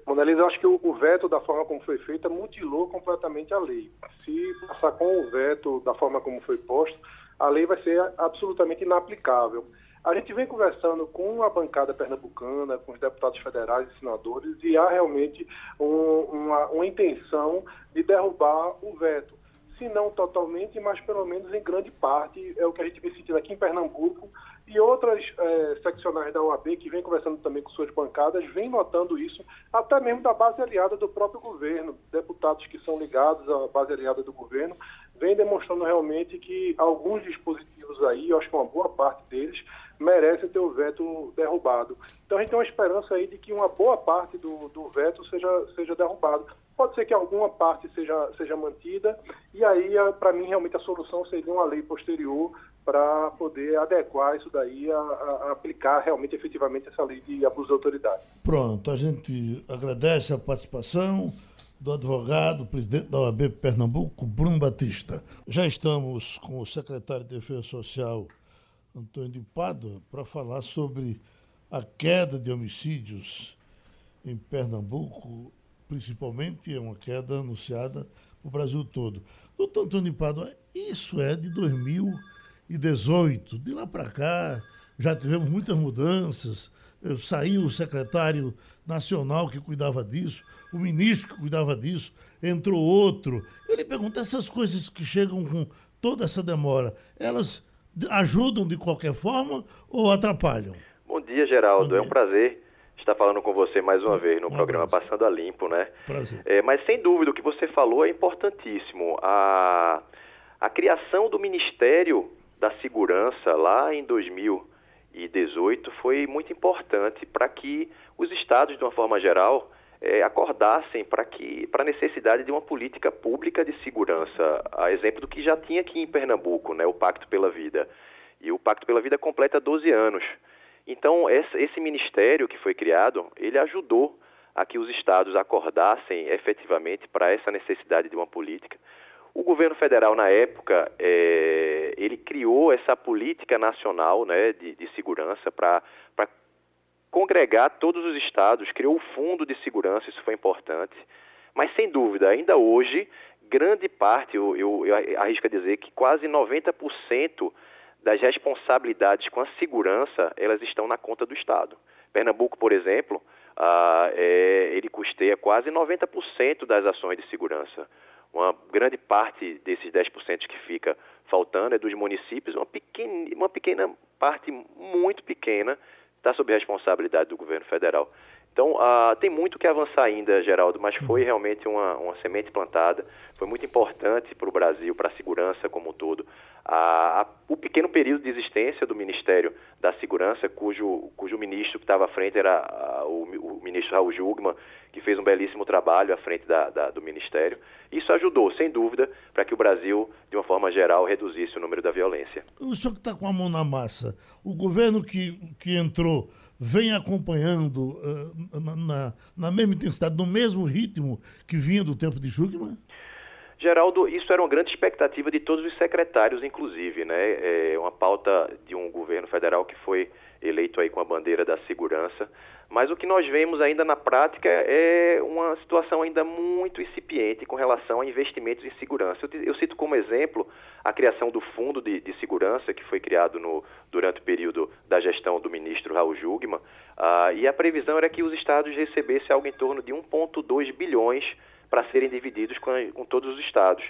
Monalisa, eu acho que o, o, veto, da forma como foi feita, mutilou completamente a lei. Se passar com o veto da forma como foi posto, a lei vai ser absolutamente inaplicável. A gente vem conversando com a bancada pernambucana, com os deputados federais e senadores, e há realmente um, uma, uma intenção de derrubar o veto. Se não totalmente, mas pelo menos em grande parte, é o que a gente vem sentindo aqui em Pernambuco, e outras é, seccionais da OAB, que vem conversando também com suas bancadas, vem notando isso, até mesmo da base aliada do próprio governo. Deputados que são ligados à base aliada do governo vem demonstrando realmente que alguns dispositivos aí, eu acho que uma boa parte deles, merecem ter o veto derrubado. Então a gente tem uma esperança aí de que uma boa parte do, do veto seja, seja derrubado. Pode ser que alguma parte seja, seja mantida, e aí, para mim, realmente a solução seria uma lei posterior para poder adequar isso daí a, a, aplicar realmente efetivamente essa lei de abuso de autoridade.
Pronto, a gente agradece a participação do advogado, presidente da OAB Pernambuco, Bruno Batista. Já estamos com o secretário de Defesa Social, Antônio de Pádua, para falar sobre a queda de homicídios em Pernambuco, principalmente é uma queda anunciada no Brasil todo. Doutor Antônio de Pádua, isso é de 2018. De lá para cá já tivemos muitas mudanças. Saiu o secretário nacional que cuidava disso, o ministro que cuidava disso, entrou outro. Eu lhe pergunto, essas coisas que chegam com toda essa demora, elas ajudam de qualquer forma ou atrapalham?
Bom dia, Geraldo. Bom dia. É um prazer estar falando com você mais uma vez no um programa abraço. Passando a Limpo, né? É, mas sem dúvida o que você falou é importantíssimo. A, a criação do Ministério da Segurança lá em 2018 foi muito importante para que os estados, de uma forma geral, é, acordassem para que para a necessidade de uma política pública de segurança, a exemplo do que já tinha aqui em Pernambuco, né, o Pacto pela Vida. E o Pacto pela Vida completa 12 anos. Então, esse, ministério que foi criado, ele ajudou a que os estados acordassem efetivamente para essa necessidade de uma política. O governo federal, na época, é, ele criou essa política nacional né, de, de segurança para congregar todos os estados, criou o Fundo de Segurança, isso foi importante. Mas, sem dúvida, ainda hoje, grande parte, eu, eu, eu arrisco a dizer que quase 90% das responsabilidades com a segurança, elas estão na conta do Estado. Pernambuco, por exemplo, ah, é, ele custeia quase 90% das ações de segurança. Uma grande parte desses 10% que fica faltando é dos municípios, uma pequena, uma pequena parte muito pequena está sob a responsabilidade do governo federal. Então, uh, tem muito que avançar ainda, Geraldo, mas foi realmente uma, uma semente plantada, foi muito importante para o Brasil, para a segurança como um todo. Uh, o pequeno período de existência do Ministério da Segurança, cujo, cujo ministro que estava à frente era uh, o, o, ministro Raul Jugman, que fez um belíssimo trabalho à frente da, da, do Ministério. Isso ajudou, sem dúvida, para que o Brasil, de uma forma geral, reduzisse o número da violência.
O senhor que está com a mão na massa, o governo que, que entrou vem acompanhando uh, na, na mesma intensidade, no mesmo ritmo que vinha do tempo de Jugman?
Geraldo, isso era uma grande expectativa de todos os secretários, inclusive, né? É uma pauta de um governo federal que foi eleito aí com a bandeira da segurança. Mas o que nós vemos ainda na prática é uma situação ainda muito incipiente com relação a investimentos em segurança. Eu, eu cito como exemplo a criação do Fundo de, de, Segurança, que foi criado no, durante o período da gestão do ministro Raul Jugman, uh, e a previsão era que os estados recebessem algo em torno de 1,2 bilhões para serem divididos com, com todos os estados.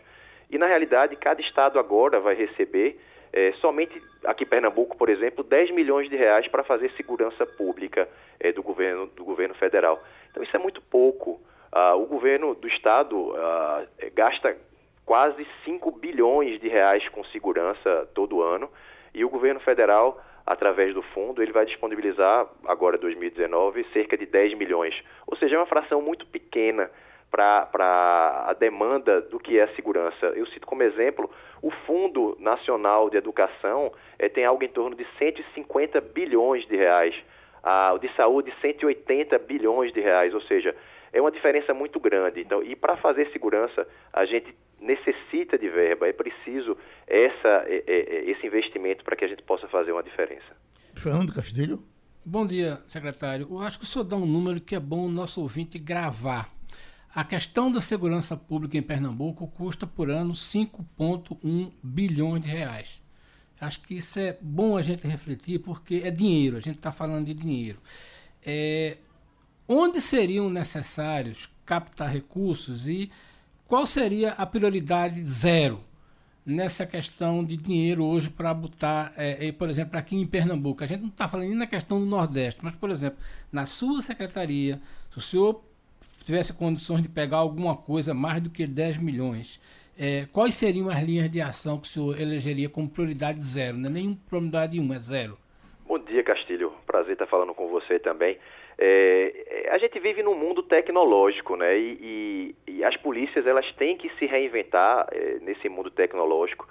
E, na realidade, cada estado agora vai receber é, somente aqui em Pernambuco, por exemplo, 10 milhões de reais para fazer segurança pública é, do, governo, do governo federal. Então isso é muito pouco. Ah, o governo do estado ah, é, gasta quase 5 bilhões de reais com segurança todo ano e o governo federal, através do fundo, ele vai disponibilizar, agora 2019, cerca de 10 milhões. Ou seja, é uma fração muito pequena para a demanda do que é a segurança. Eu cito como exemplo o Fundo Nacional de Educação é, tem algo em torno de 150 bilhões de reais o de saúde 180 bilhões de reais, ou seja, é uma diferença muito grande. Então, e para fazer segurança, a gente necessita de verba, é preciso essa, esse investimento para que a gente possa fazer uma diferença.
Fernando Castilho.
Bom dia, secretário. Eu acho que o senhor dá um número que é bom o nosso ouvinte gravar. A questão da segurança pública em Pernambuco custa por ano 5,1 bilhões de reais. Acho que isso é bom a gente refletir porque é dinheiro, a gente está falando de dinheiro. É, onde seriam necessários captar recursos e qual seria a prioridade zero nessa questão de dinheiro hoje para botar, é, é, por exemplo, aqui em Pernambuco? A gente não está falando nem na questão do Nordeste, mas, por exemplo, na sua secretaria, se o senhor tivesse condições de pegar alguma coisa mais do que 10 milhões, é, quais seriam as linhas de ação que o senhor elegeria como prioridade zero? Não é nem prioridade um, é zero.
Bom dia, Castilho. Prazer estar falando com você também. É, a gente vive num mundo tecnológico, né? E, e, e as polícias elas têm que se reinventar é, nesse mundo tecnológico.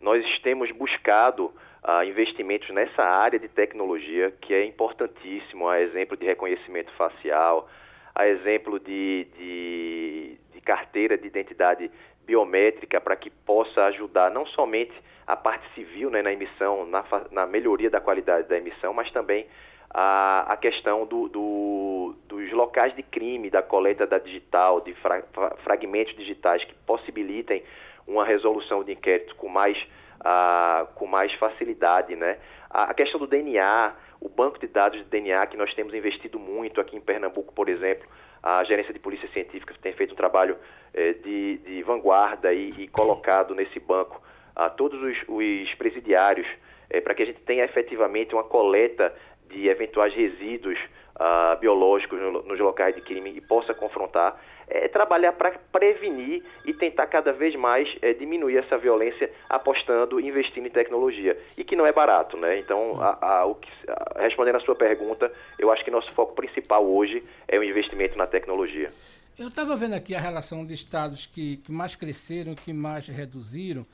Nós temos buscado ah, investimentos nessa área de tecnologia que é importantíssimo, a exemplo de reconhecimento facial, a exemplo de, de, de carteira de identidade biométrica para que possa ajudar não somente a parte civil né, na emissão, na, na melhoria da qualidade da emissão, mas também a, a questão do, do, dos locais de crime, da coleta da digital, de fra, fragmentos digitais que possibilitem uma resolução de inquérito com mais, uh, com mais facilidade. Né? A, questão do DNA, o banco de dados de DNA que nós temos investido muito aqui em Pernambuco, por exemplo, a Gerência de Polícia Científica tem feito um trabalho eh, de, de, vanguarda e, e, colocado nesse banco a todos os, os presidiários eh, para que a gente tenha efetivamente uma coleta de eventuais resíduos uh, biológicos no, nos locais de crime e possa confrontar, é trabalhar para prevenir e tentar cada vez mais é, diminuir essa violência apostando, investindo em tecnologia. E que não é barato, né? Então, a, a, que, a, respondendo à sua pergunta, eu acho que nosso foco principal hoje é o investimento na tecnologia.
Eu estava vendo aqui a relação de estados que, que mais cresceram, que mais reduziram.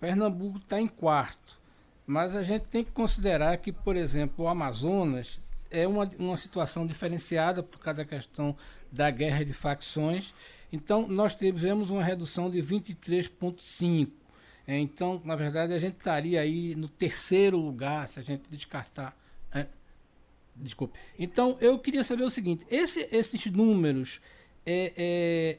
Pernambuco está em quarto. Mas a gente tem que considerar que, por exemplo, o Amazonas é uma, uma situação diferenciada por causa da questão da guerra de facções. Então, nós tivemos uma redução de 23,5%. É, então, na verdade, a gente estaria aí no terceiro lugar se a gente descartar. É, desculpe. Então, eu queria saber o seguinte: esse, esses números é,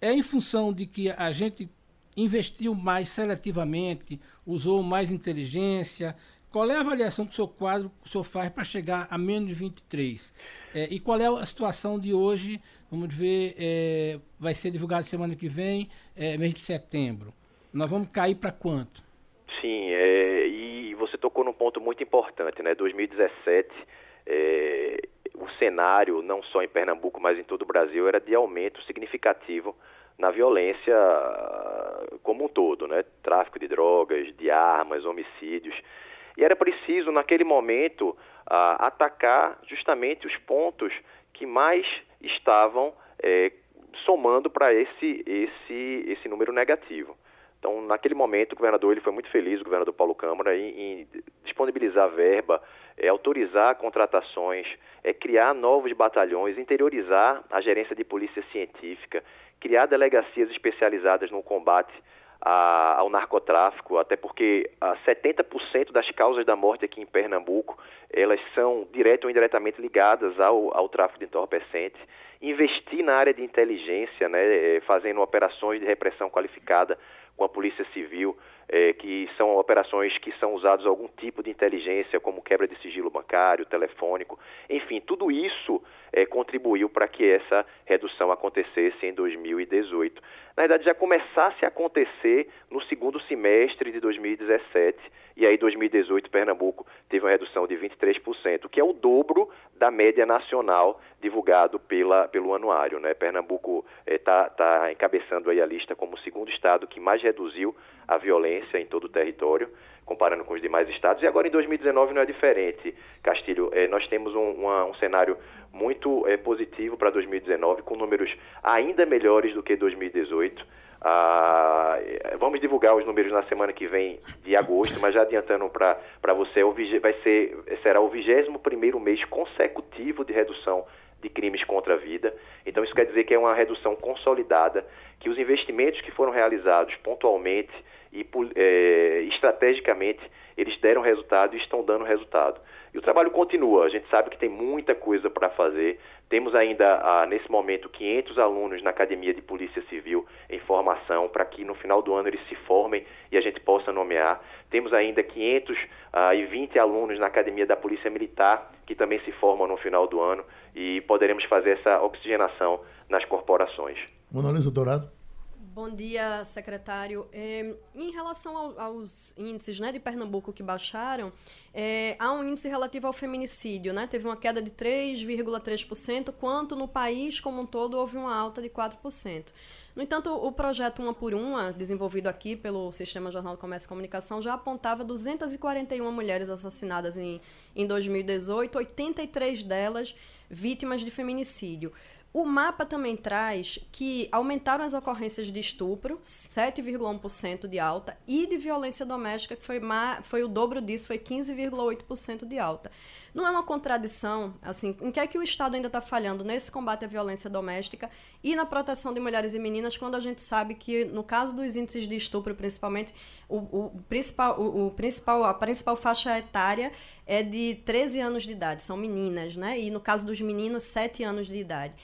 é, é em função de que a gente investiu mais seletivamente, usou mais inteligência? Qual é a avaliação que o seu quadro o senhor faz para chegar a menos de 23? É, e qual é a situação de hoje? Vamos ver, é, vai ser divulgado semana que vem, é, mês de setembro. Nós vamos cair para quanto?
Sim, é, e você tocou num ponto muito importante, né? 2017, é, o cenário, não só em Pernambuco, mas em todo o Brasil, era de aumento significativo na violência como um todo, né? Tráfico de drogas, de armas, homicídios. E era preciso, naquele momento, uh, atacar justamente os pontos que mais estavam eh, somando para esse, esse, esse número negativo. Então, naquele momento, o governador ele foi muito feliz, o governador Paulo Câmara, em, em disponibilizar verba, é, autorizar contratações, é, criar novos batalhões, interiorizar a gerência de polícia científica, criar delegacias especializadas no combate a, ao narcotráfico, até porque a 70% das causas da morte aqui em Pernambuco, elas são direto ou indiretamente ligadas ao, ao tráfico de entorpecentes. Investir na área de inteligência, né, fazendo operações de repressão qualificada com a Polícia Civil, é, que são operações que são usadas algum tipo de inteligência, como quebra de sigilo bancário, telefônico, enfim, tudo isso é, contribuiu para que essa redução acontecesse em 2018. Na verdade, já começasse a acontecer no segundo semestre de 2017, e aí 2018 Pernambuco teve uma redução de 23%, que é o dobro da média nacional divulgado pela, pelo anuário. Né? Pernambuco está é, tá, tá encabeçando aí a lista como o segundo estado que mais reduziu a violência em todo o território, comparando com os demais estados. E agora em 2019 não é diferente, Castilho. É, nós temos um, uma, um cenário muito é, positivo para 2019, com números ainda melhores do que 2018. Ah, vamos divulgar os números na semana que vem de agosto, mas já adiantando para você, é vai ser, será o 21 primeiro mês consecutivo de redução de crimes contra a vida. Então isso quer dizer que é uma redução consolidada, que os investimentos que foram realizados pontualmente e é, estrategicamente eles deram resultado e estão dando resultado. E o trabalho continua, a gente sabe que tem muita coisa para fazer. Temos ainda, ah, nesse momento, 500 alunos na Academia de Polícia Civil em formação para que no final do ano eles se formem e a gente possa nomear. Temos ainda 520 ah, alunos na Academia da Polícia Militar que também se formam no final do ano e poderemos fazer essa oxigenação nas corporações.
Mona Lisa Dourado.
Bom dia, secretário. É, em relação ao, aos índices né, de Pernambuco que baixaram, é, há um índice relativo ao feminicídio, né? Teve uma queda de 3,3%, quanto no país como um todo houve uma alta de 4%. No entanto, o projeto Uma por Uma, desenvolvido aqui pelo Sistema Jornal do Comércio e Comunicação, já apontava 241 mulheres assassinadas em, em 2018, 83 delas vítimas de feminicídio. O mapa também traz que aumentaram as ocorrências de estupro, 7,1% de alta, e de violência doméstica, que foi, foi o dobro disso, foi 15,8% de alta. Não é uma contradição, assim, em que é que o Estado ainda está falhando nesse combate à violência doméstica e na proteção de mulheres e meninas, quando a gente sabe que, no caso dos índices de estupro, principalmente, o, o principal, o, o, principal, a principal faixa etária é de 13 anos de idade, são meninas, né? E no caso dos meninos, 7 anos de idade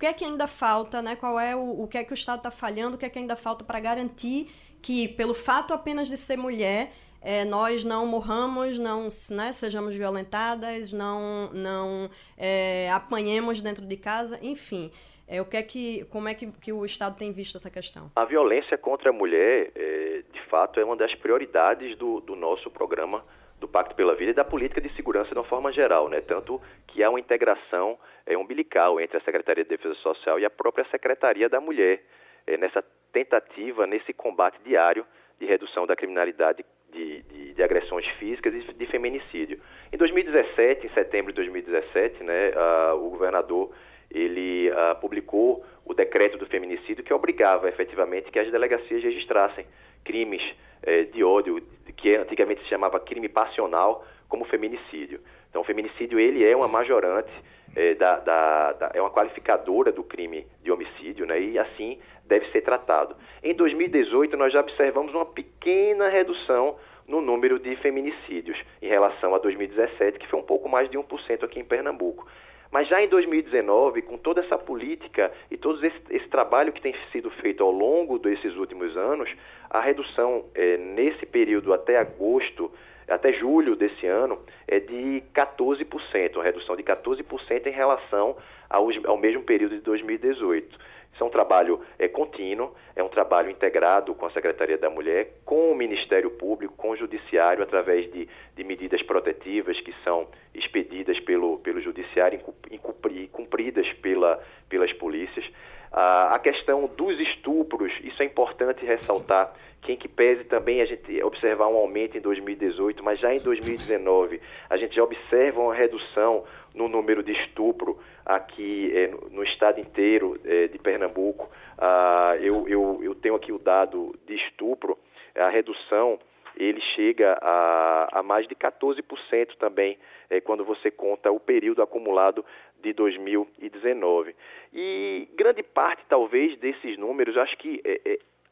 que é que ainda falta, né? Qual é o, o que é que o Estado está falhando, o que é que ainda falta para garantir que, pelo fato apenas de ser mulher, é, nós não morramos, não né, sejamos violentadas, não, não é, apanhemos dentro de casa, enfim. É, o que é que, como é que, que o Estado tem visto essa questão?
A violência contra a mulher, é, de fato, é uma das prioridades do, do nosso programa Pacto pela Vida e da política de segurança de uma forma geral, né? Tanto que há uma integração é, umbilical entre a Secretaria de Defesa Social e a própria Secretaria da Mulher é, nessa tentativa, nesse combate diário de redução da criminalidade de, de, de agressões físicas e de feminicídio. Em 2017, em setembro de 2017, né, o governador ele publicou o decreto do feminicídio que obrigava efetivamente que as delegacias registrassem crimes eh, de ódio, que antigamente se chamava crime passional, como feminicídio. Então, o feminicídio ele é uma majorante, eh, da, da, da, é uma qualificadora do crime de homicídio, né, e assim deve ser tratado. Em 2018, nós já observamos uma pequena redução no número de feminicídios em relação a 2017, que foi um pouco mais de 1% aqui em Pernambuco. Mas já em 2019, com toda essa política e todo esse, esse trabalho que tem sido feito ao longo desses últimos anos, a redução é, nesse período até agosto, até julho desse ano, é de 14%, uma redução de 14% em relação ao, ao mesmo período de 2018. Isso é um trabalho é, contínuo, é um trabalho integrado com a Secretaria da Mulher, com o Ministério Público, com o Judiciário, através de, de medidas protetivas que são expedidas pelo, pelo Judiciário e cumpridas pela, pelas polícias. A questão dos estupros, isso é importante ressaltar, que em que pese também a gente observar um aumento em 2018, mas já em 2019 a gente já observa uma redução no número de estupro aqui é, no, estado inteiro é, de Pernambuco. Ah, eu, eu, eu tenho aqui o dado de estupro, a redução ele chega a, a mais de 14% também é, quando você conta o período acumulado de 2019. E grande parte, talvez, desses números, acho que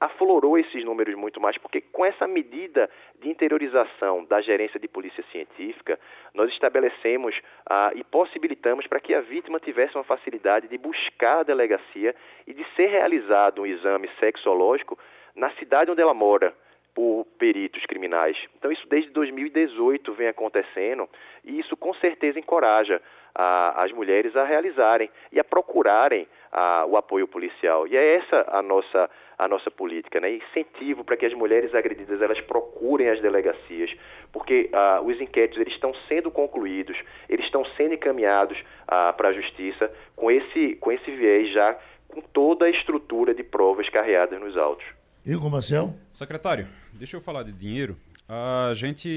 aflorou esses números muito mais, porque com essa medida de interiorização da gerência de polícia científica, nós estabelecemos ah, e possibilitamos para que a vítima tivesse uma facilidade de buscar a delegacia e de ser realizado um exame sexológico na cidade onde ela mora por peritos criminais. Então isso desde 2018 vem acontecendo e isso com certeza encoraja a, as mulheres a realizarem e a procurarem a, o apoio policial. E é essa a nossa a nossa política, né? Incentivo para que as mulheres agredidas elas procurem as delegacias, porque ah, os inquéritos eles estão sendo concluídos, eles estão sendo encaminhados ah, para a justiça com esse com esse viés já com toda a estrutura de provas carreadas nos autos.
Igor Marcel?
Secretário, deixa eu falar de dinheiro. A gente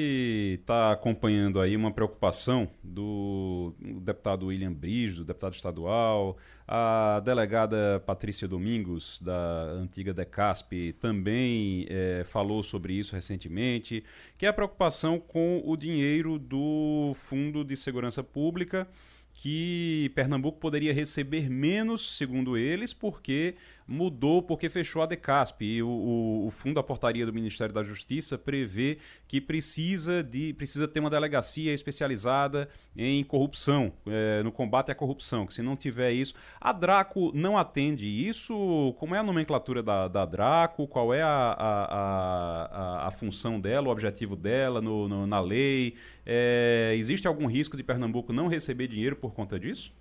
está acompanhando aí uma preocupação do deputado William Brígido, deputado estadual, a delegada Patrícia Domingos, da antiga DECASP, também é, falou sobre isso recentemente, que é a preocupação com o dinheiro do Fundo de Segurança Pública, que Pernambuco poderia receber menos, segundo eles, porque mudou porque fechou a Decasp. E o, o, o, fundo da portaria do Ministério da Justiça prevê que precisa de precisa ter uma delegacia especializada em corrupção é, no combate à corrupção que se não tiver isso a Draco não atende isso? Como é a nomenclatura da, da Draco? Qual é a, a, a, a função dela o objetivo dela no, no na lei? É, existe algum risco de Pernambuco não receber dinheiro por conta disso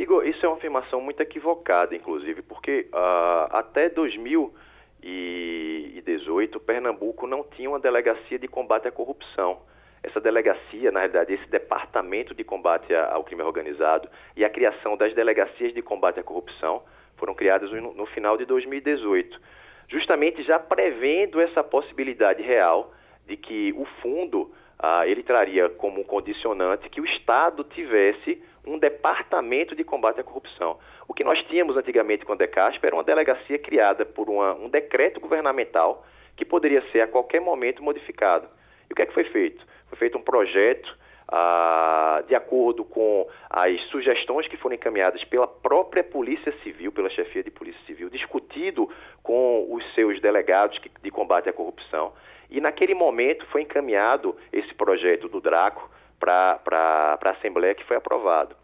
Igor, isso é uma afirmação muito equivocada, inclusive, porque uh, até 2018, Pernambuco não tinha uma delegacia de combate à corrupção. Essa delegacia, na realidade, esse departamento de combate ao crime organizado e a criação das delegacias de combate à corrupção foram criadas no, final de 2018, justamente já prevendo essa possibilidade real de que o fundo ah, ele traria como condicionante que o Estado tivesse um departamento de combate à corrupção. O que nós tínhamos antigamente com a Decasp era uma delegacia criada por uma, um decreto governamental que poderia ser a qualquer momento modificado. E o que é que foi feito? Foi feito um projeto ah, de acordo com as sugestões que foram encaminhadas pela própria Polícia Civil, pela chefia de Polícia Civil, discutido com os seus delegados de combate à corrupção. E naquele momento foi encaminhado esse projeto do Draco para a Assembleia que foi aprovado.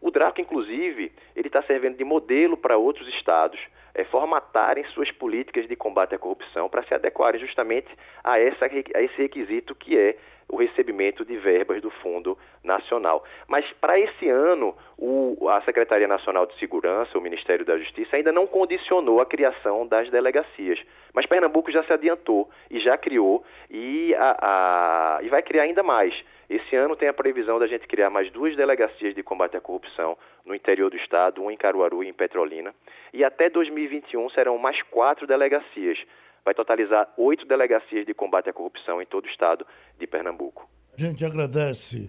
O Draco, inclusive, ele está servindo de modelo para outros estados é, formatarem suas políticas de combate à corrupção para se adequarem justamente a, essa, a esse requisito que é o recebimento de verbas do Fundo Nacional. Mas para esse ano, o, a Secretaria Nacional de Segurança, o Ministério da Justiça, ainda não condicionou a criação das delegacias. Mas Pernambuco já se adiantou e já criou e, a, a, e vai criar ainda mais. Esse ano tem a previsão da gente criar mais duas delegacias de combate à corrupção no interior do estado, uma em Caruaru e em Petrolina. E até 2021 serão mais quatro delegacias vai totalizar oito delegacias de combate à corrupção em todo o estado de Pernambuco.
A gente agradece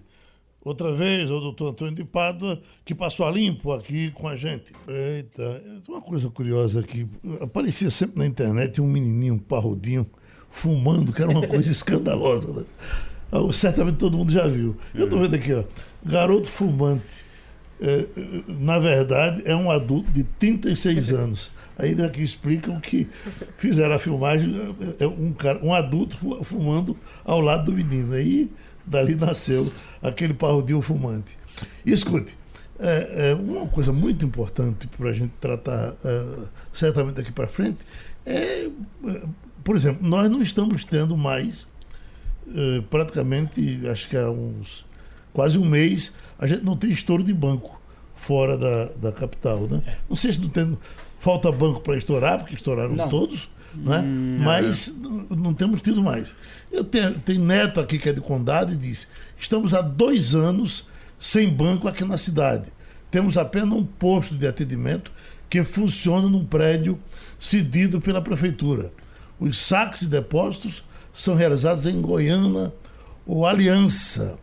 outra vez ao doutor Antônio de Pádua, que passou a limpo aqui com a gente. Eita, uma coisa curiosa aqui, aparecia sempre na internet um menininho, um parrudinho, fumando, que era uma coisa escandalosa. Né? Ah, certamente todo mundo já viu. Eu estou vendo aqui, ó, garoto fumante. É, na verdade, é um adulto de 36 anos. Aí aqui explicam que fizeram a filmagem, é, é um, cara, um adulto fumando ao lado do menino. Aí dali nasceu aquele parrudinho fumante. E escute, é, é uma coisa muito importante para a gente tratar é, certamente daqui para frente é, é, por exemplo, nós não estamos tendo mais, é, praticamente, acho que há uns quase um mês, a gente não tem estouro de banco fora da, da capital. Né? Não sei se não tem, Falta banco para estourar, porque estouraram não. todos, né? Hum, mas não. não temos tido mais. Eu tenho, tenho neto aqui que é de Condado e disse: estamos há dois anos sem banco aqui na cidade. Temos apenas um posto de atendimento que funciona num prédio cedido pela prefeitura. Os saques e depósitos são realizados em Goiânia ou Aliança.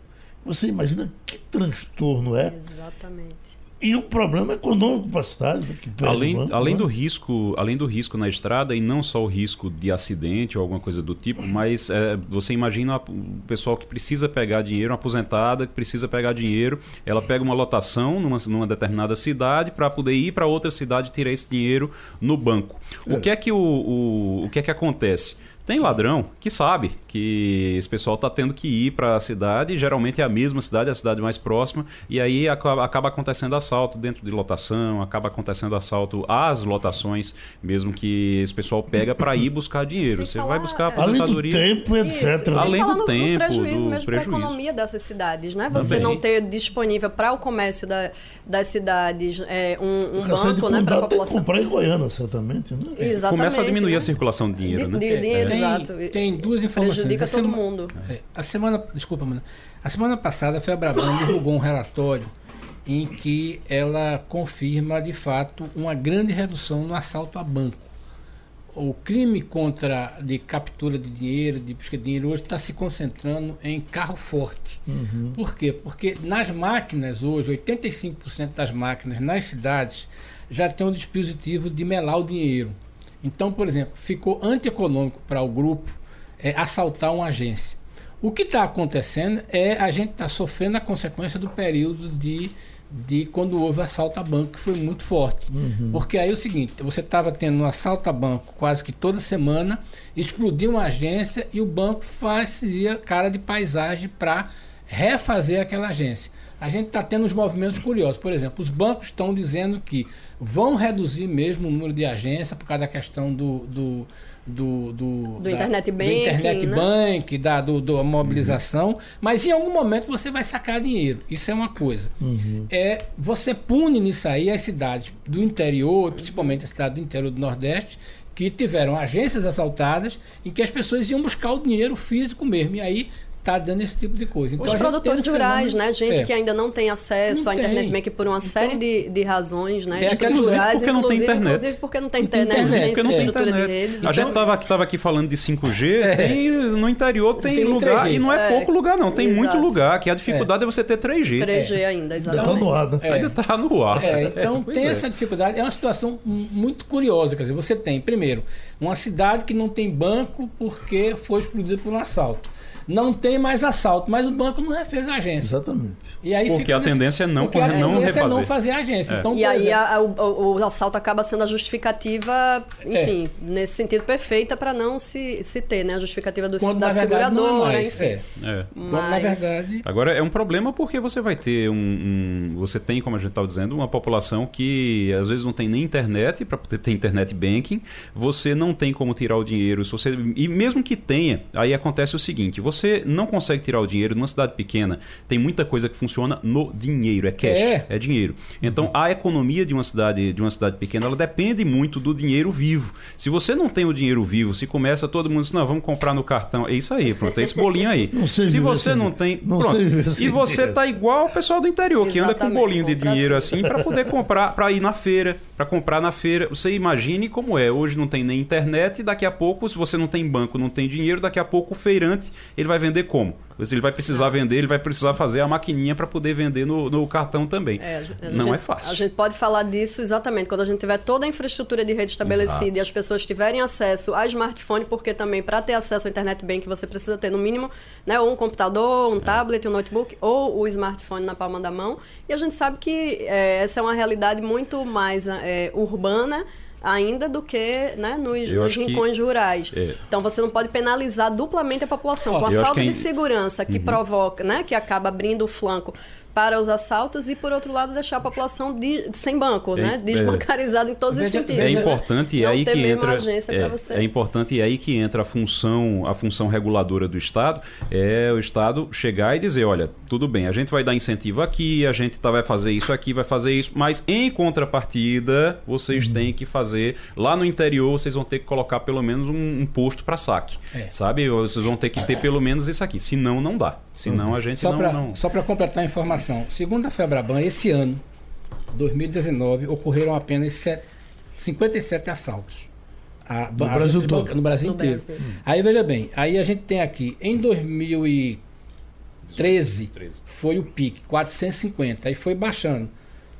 Você imagina que transtorno é?
Exatamente.
E o problema econômico para a cidade.
Além, banco, além, né? do risco, além do risco na estrada, e não só o risco de acidente ou alguma coisa do tipo, mas é, você imagina o pessoal que precisa pegar dinheiro, uma aposentada que precisa pegar dinheiro, ela pega uma lotação numa, numa determinada cidade para poder ir para outra cidade e tirar esse dinheiro no banco. É. O que é que, o, o, o que, é que acontece? Tem ladrão que sabe que esse pessoal está tendo que ir para a cidade, geralmente é a mesma cidade, a cidade mais próxima, e aí acaba, acaba, acontecendo assalto dentro de lotação, acaba acontecendo assalto às lotações, mesmo que esse pessoal pega para ir buscar dinheiro. Você vai buscar a aposentadoria.
Além do tempo, etc.
Isso, Além do tempo, do prejuízo mesmo para a economia dessas cidades, né? Você Também. não ter disponível para o comércio da, das cidades é, um, um banco, né, para a população. Tem que
comprar em Goiânia, certamente, né?
Exatamente.
Começa a diminuir né? a circulação de dinheiro, de,
né? De, dinheiro,
é.
Exato.
Tem, tem duas informações.
Prejudica todo mundo.
É, a semana, desculpa, mano. A semana passada a Febraban divulgou um relatório em que ela confirma de fato uma grande redução no assalto a banco. o crime contra de captura de dinheiro, de busca de dinheiro, hoje está se concentrando em carro forte. Uhum. Por quê? Porque nas máquinas hoje, 85% das máquinas nas cidades já tem um dispositivo de melar o dinheiro. Então, por exemplo, ficou antieconômico para o grupo é, assaltar uma agência. O que está acontecendo é a gente está sofrendo a consequência do período de de quando houve o assalto a banco, que foi muito forte. Uhum. Porque aí é o seguinte, você estava tendo um assalto a banco quase que toda semana, explodiu uma agência e o banco fazia cara de paisagem para refazer aquela agência. A gente está tendo uns movimentos curiosos. Por exemplo, os bancos estão dizendo que vão reduzir mesmo o número de agências por causa da questão do, do do, do,
do da, internet bank,
do internet
né?
bank, da do, do mobilização, uhum. mas em algum momento você vai sacar dinheiro. Isso é uma coisa. Uhum. É você pune nisso aí as cidades do interior, principalmente as cidades do interior do Nordeste, que tiveram agências assaltadas em que as pessoas iam buscar o dinheiro físico mesmo. E aí está dando esse tipo de coisa.
Então, Os produtores rurais, fenômeno... né? Gente é. que ainda não tem acesso não à internet por uma então, série de, de razões, né?
É, rurais, porque não tem internet.
Inclusive porque não tem internet, internet
né? porque não tem internet. Redes, então... A gente estava aqui, tava aqui falando de 5G, é. tem, no interior tem, tem lugar, 3G. e não é, é, pouco lugar não, tem Exato. muito lugar, que a dificuldade é, é você ter 3G.
3G ainda, exatamente.
Ainda está no ar, né?
Ainda está no ar.
então tem essa dificuldade, é uma situação muito curiosa, quer dizer, você tem, primeiro, uma cidade que não tem banco porque foi explodida por um assalto não tem mais assalto, mas o banco não refez a agência.
Exatamente.
E aí Porque a nesse... tendência é não,
Porque a
não
tendência
refazer.
é não fazer a agência. É. Então,
e aí a, o, o, assalto acaba sendo a justificativa, enfim, é. nesse sentido perfeita para não se, se ter, né? A justificativa do, Quando, da é seguradora, é enfim. É.
é. Mas... Quando, na verdade... Agora, é um problema porque você vai ter um... um você tem, como a gente estava dizendo, uma população que às vezes não tem nem internet para poder ter internet banking, você não tem como tirar o dinheiro. Se você, e mesmo que tenha, aí acontece o seguinte, você você não consegue tirar o dinheiro numa cidade pequena, tem muita coisa que funciona no dinheiro, é cash, é, é dinheiro. Então a economia de uma cidade de uma cidade pequena, ela depende muito do dinheiro vivo. Se você não tem o dinheiro vivo, se começa todo mundo diz, não, vamos comprar no cartão, é isso aí, pronto, é esse bolinho aí. se você não tem, não pronto. e você tá igual o pessoal do interior que anda com um bolinho de dinheiro assim para poder comprar, para ir na feira, para comprar na feira. Você imagine como é. Hoje não tem nem internet, daqui a pouco, se você não tem banco, não tem dinheiro, daqui a pouco o feirante ele vai vender como? Ele vai precisar vender, ele vai precisar fazer a maquininha para poder vender no, no cartão também. É, não
gente,
é fácil.
A gente pode falar disso exatamente quando a gente tiver toda a infraestrutura de rede estabelecida Exato. e as pessoas tiverem acesso a smartphone, porque também para ter acesso à internet bem que você precisa ter no mínimo né, ou um computador, um é. tablet, um notebook ou o smartphone na palma da mão. E a gente sabe que é, essa é uma realidade muito mais é, urbana ainda do que né, nos, nos rincões que... rurais. É. Então você não pode penalizar duplamente a população. Com a falta de segurança que uhum. provoca, né, que acaba abrindo o flanco para os assaltos e, por outro lado, deixar a população de, sem banco, é, né? desbancarizada é, em todos os sentidos.
É importante e aí que entra é, é, importante e aí que entra a função a função reguladora do Estado é o Estado chegar e dizer, olha, tudo bem, a gente vai dar incentivo aqui, a gente tá, vai fazer isso aqui, vai fazer isso, mas em contrapartida vocês uhum. têm que fazer lá no interior vocês vão ter que colocar pelo menos um, um posto para saque, é. sabe? Vocês vão ter que ter pelo menos isso aqui, senão não dá, senão uhum. a gente
só
não,
pra,
não...
Só para completar a informação. Segundo a Febraban, esse ano, 2019, ocorreram apenas 7, 57 assaltos.
A, no, a Brasil todo.
no Brasil no inteiro. Brasil. Aí veja bem, aí a gente tem aqui, em 2013 foi o pique, 450, aí foi baixando.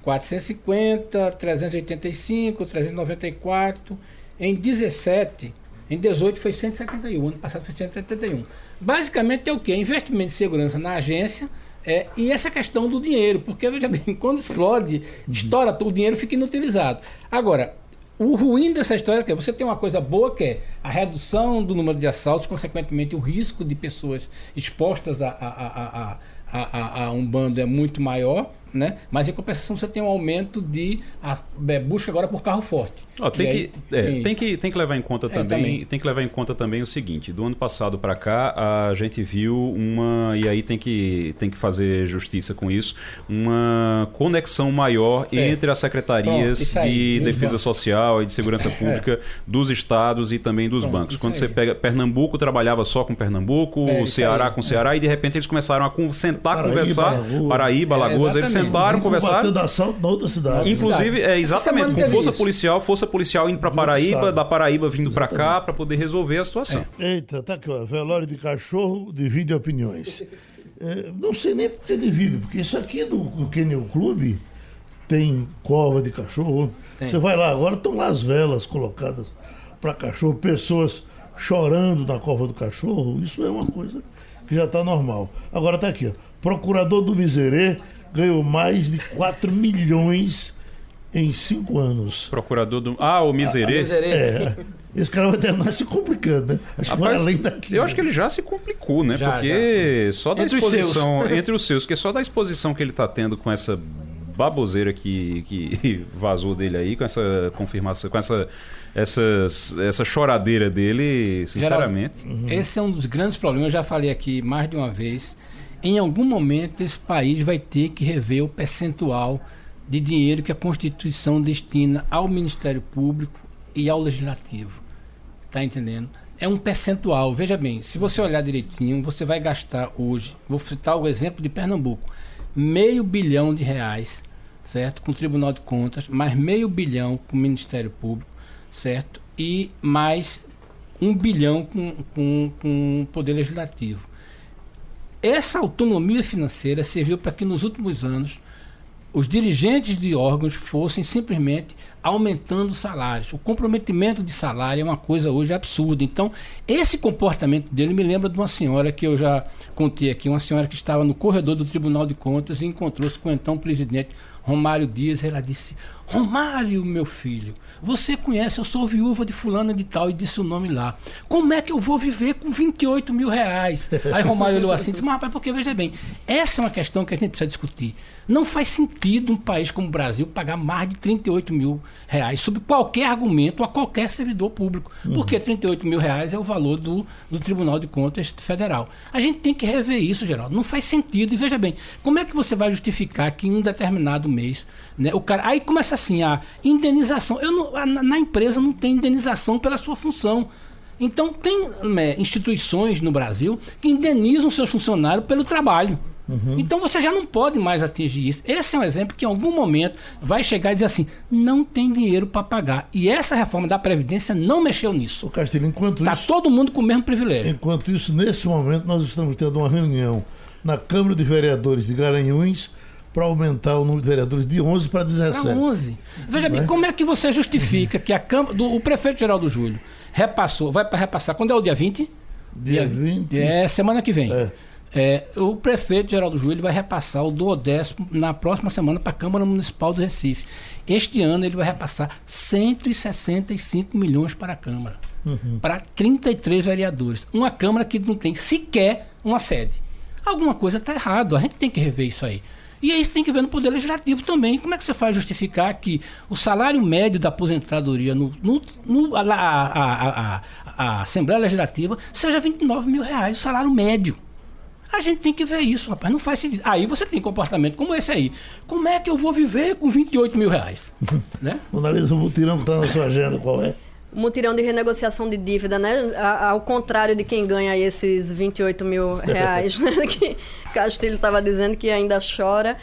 450, 385, 394. Em 17, em 18 foi 171, ano passado foi 171. Basicamente é o que? Investimento de segurança na agência é, e essa questão do dinheiro, porque veja bem, quando explode, estoura, o dinheiro fica inutilizado. Agora, o ruim dessa história é que você tem uma coisa boa que é a redução do número de assaltos, consequentemente o risco de pessoas expostas a, a, a, a, a um bando é muito maior né? Mas em compensação você tem um aumento de a, é, busca agora por carro forte.
Oh, tem, que, aí, é, tem, que, tem que levar em conta é, também, também, tem que levar em conta também o seguinte: do ano passado para cá a gente viu uma e aí tem que tem que fazer justiça com isso, uma conexão maior é. entre as secretarias aí, de defesa bancos. social e de segurança é. pública dos estados e também dos bancos. Quando você pega Pernambuco trabalhava só com Pernambuco, Ceará com Ceará e de repente eles começaram a sentar, Paraíba, conversar, Paraíba, Lagoas, eles sentaram, conversaram.
da assalto na outra cidade.
Inclusive, é, exatamente, com força isso. policial, força policial indo para Paraíba, da Paraíba vindo para cá para poder resolver a situação.
É. Eita, tá aqui, ó. Velório de cachorro divide opiniões. É, não sei nem por que divide, porque isso aqui do, do Kennel Clube tem cova de cachorro. Tem. Você vai lá agora, estão lá as velas colocadas para cachorro, pessoas chorando na cova do cachorro. Isso é uma coisa que já está normal. Agora está aqui, ó. Procurador do Miserê ganhou mais de 4 milhões em 5 anos.
Procurador do. Ah, o Miserê? Ah,
é. Esse cara vai terminar se complicando, né?
Acho Rapaz, que vai além daqui. Eu acho que ele já se complicou, né? Já, porque já. só da entre exposição. Os entre os seus, porque só da exposição que ele está tendo com essa baboseira que, que vazou dele aí, com essa confirmação, com essa, essas, essa choradeira dele, sinceramente.
Geraldo, uhum. Esse é um dos grandes problemas, eu já falei aqui mais de uma vez. Em algum momento, esse país vai ter que rever o percentual de dinheiro que a Constituição destina ao Ministério Público e ao Legislativo. Está entendendo? É um percentual. Veja bem, se você olhar direitinho, você vai gastar hoje, vou citar o exemplo de Pernambuco, meio bilhão de reais certo? Com o Tribunal de Contas, mais meio bilhão com o Ministério Público, certo? E mais um bilhão com, com, com o Poder Legislativo. Essa autonomia financeira serviu para que nos últimos anos os dirigentes de órgãos fossem simplesmente aumentando salários. O comprometimento de salário é uma coisa hoje absurda. Então, esse comportamento dele me lembra de uma senhora que eu já contei aqui, uma senhora que estava no corredor do Tribunal de Contas e encontrou-se com o então presidente Romário Dias, ela disse: Romário, meu filho, você conhece, eu sou viúva de fulana de tal e disse o nome lá. Como é que eu vou viver com 28 mil reais? Aí Romário olhou assim e disse, mas rapaz, porque veja bem, essa é uma questão que a gente precisa discutir. Não faz sentido um país como o Brasil pagar mais de 38 mil reais sob qualquer argumento a qualquer servidor público. Uhum. Porque 38 mil reais é o valor do, do Tribunal de Contas Federal. A gente tem que rever isso, Geraldo. Não faz sentido. E veja bem, como é que você vai justificar que em um determinado mês, né, o cara. Aí começa assim, a indenização. Eu não, na, na empresa não tem indenização pela sua função. Então, tem né, instituições no Brasil que indenizam seus funcionários pelo trabalho. Uhum. Então você já não pode mais atingir isso. Esse é um exemplo que em algum momento vai chegar e dizer assim: não tem dinheiro para pagar. E essa reforma da Previdência não mexeu nisso.
O Castilho, enquanto
tá
isso.
todo mundo com o mesmo privilégio.
Enquanto isso, nesse momento, nós estamos tendo uma reunião na Câmara de Vereadores de Garanhuns para aumentar o número de vereadores de 11 para 17. Para
11. Veja bem, é? como é que você justifica que a Câmara, do, o prefeito Geraldo Júlio repassou, vai para repassar, quando é o dia 20?
Dia, dia 20.
É semana que vem. É é, o prefeito Geraldo Júlio vai repassar o duodécimo na próxima semana para a Câmara Municipal do Recife. Este ano ele vai repassar 165 milhões para a Câmara, uhum. para 33 vereadores. Uma Câmara que não tem sequer uma sede. Alguma coisa está errado, a gente tem que rever isso aí. E aí você tem que ver no Poder Legislativo também. Como é que você faz justificar que o salário médio da aposentadoria no, no, no a, a, a, a, Assembleia Legislativa seja 29 mil reais, o salário médio? A gente tem que ver isso, rapaz. Não faz sentido. Aí você tem comportamento como esse aí. Como é que eu vou viver com 28 mil reais? né?
Monalisa, o mutirão que está na sua agenda, qual é?
O mutirão de renegociação de dívida, né? Ao contrário de quem ganha esses 28 mil reais, né? que Castilho estava dizendo que ainda chora.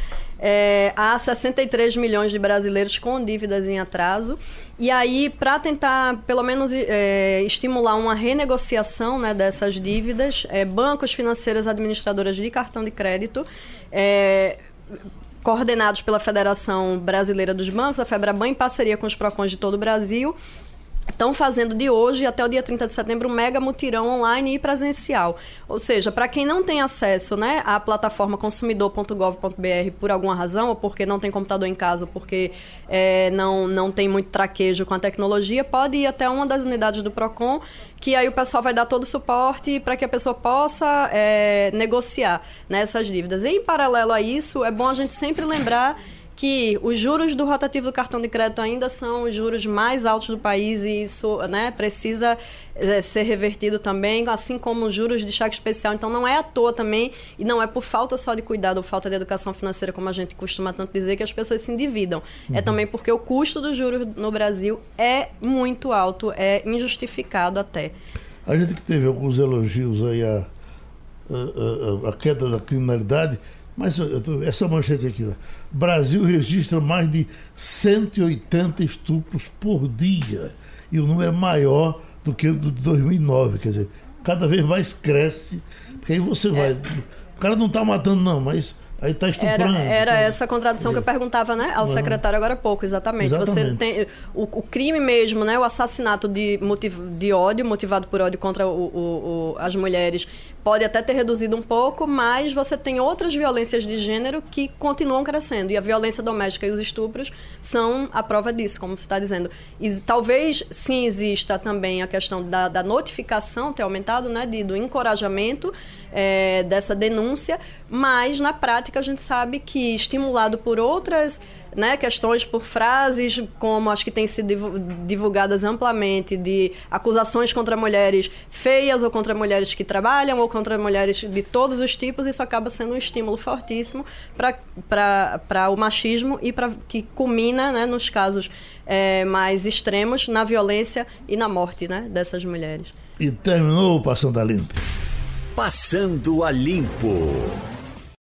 É, há 63 milhões de brasileiros com dívidas em atraso. E aí, para tentar, pelo menos, é, estimular uma renegociação né, dessas dívidas, é, bancos, financeiras, administradoras de cartão de crédito, é, coordenados pela Federação Brasileira dos Bancos, a FEBRABAN, em parceria com os PROCONs de todo o Brasil, estão fazendo de hoje até o dia 30 de setembro um mega mutirão online e presencial. Ou seja, para quem não tem acesso né, à plataforma consumidor.gov.br por alguma razão, ou porque não tem computador em casa, ou porque é, não, não tem muito traquejo com a tecnologia, pode ir até uma das unidades do PROCON, que aí o pessoal vai dar todo o suporte para que a pessoa possa é, negociar né, dívidas. E, em paralelo a isso, é bom a gente sempre lembrar que os juros do rotativo do cartão de crédito ainda são os juros mais altos do país e isso né, precisa é, ser revertido também, assim como os juros de cheque especial. Então não é à toa também, e não é por falta só de cuidado ou falta de educação financeira, como a gente costuma tanto dizer, que as pessoas se endividam. É uhum. É também porque o custo dos juros no Brasil é muito alto, é injustificado até.
A gente que teve alguns elogios aí à, à, à queda da criminalidade, Mas tô, essa manchete aqui, ó. Brasil registra mais de 180 estupros por dia. E o número é maior do que o de 2009. Quer dizer, cada vez mais cresce. Porque aí você é. vai. O cara não está matando, não, mas Aí está estuprando.
Era, era essa contradição que eu perguntava né, ao secretário agora há pouco, exatamente. exatamente. Você tem o, o, crime mesmo, né, o assassinato de, motiv, de ódio, motivado por ódio contra o, o, as mulheres, pode até ter reduzido um pouco, mas você tem outras violências de gênero que continuam crescendo. E a violência doméstica e os estupros são a prova disso, como você está dizendo. E talvez sim exista também a questão da, da notificação ter aumentado, né, de, do encorajamento é, dessa denúncia, mas na prática a gente sabe que estimulado por outras né, questões por frases como as que têm sido divulgadas amplamente de acusações contra mulheres feias ou contra mulheres que trabalham ou contra mulheres de todos os tipos, isso acaba sendo um estímulo fortíssimo para o machismo e para que culmina né, nos casos é, mais extremos na violência e na morte né, dessas mulheres.
E terminou o Passando a Limpo.
Passando a Limpo.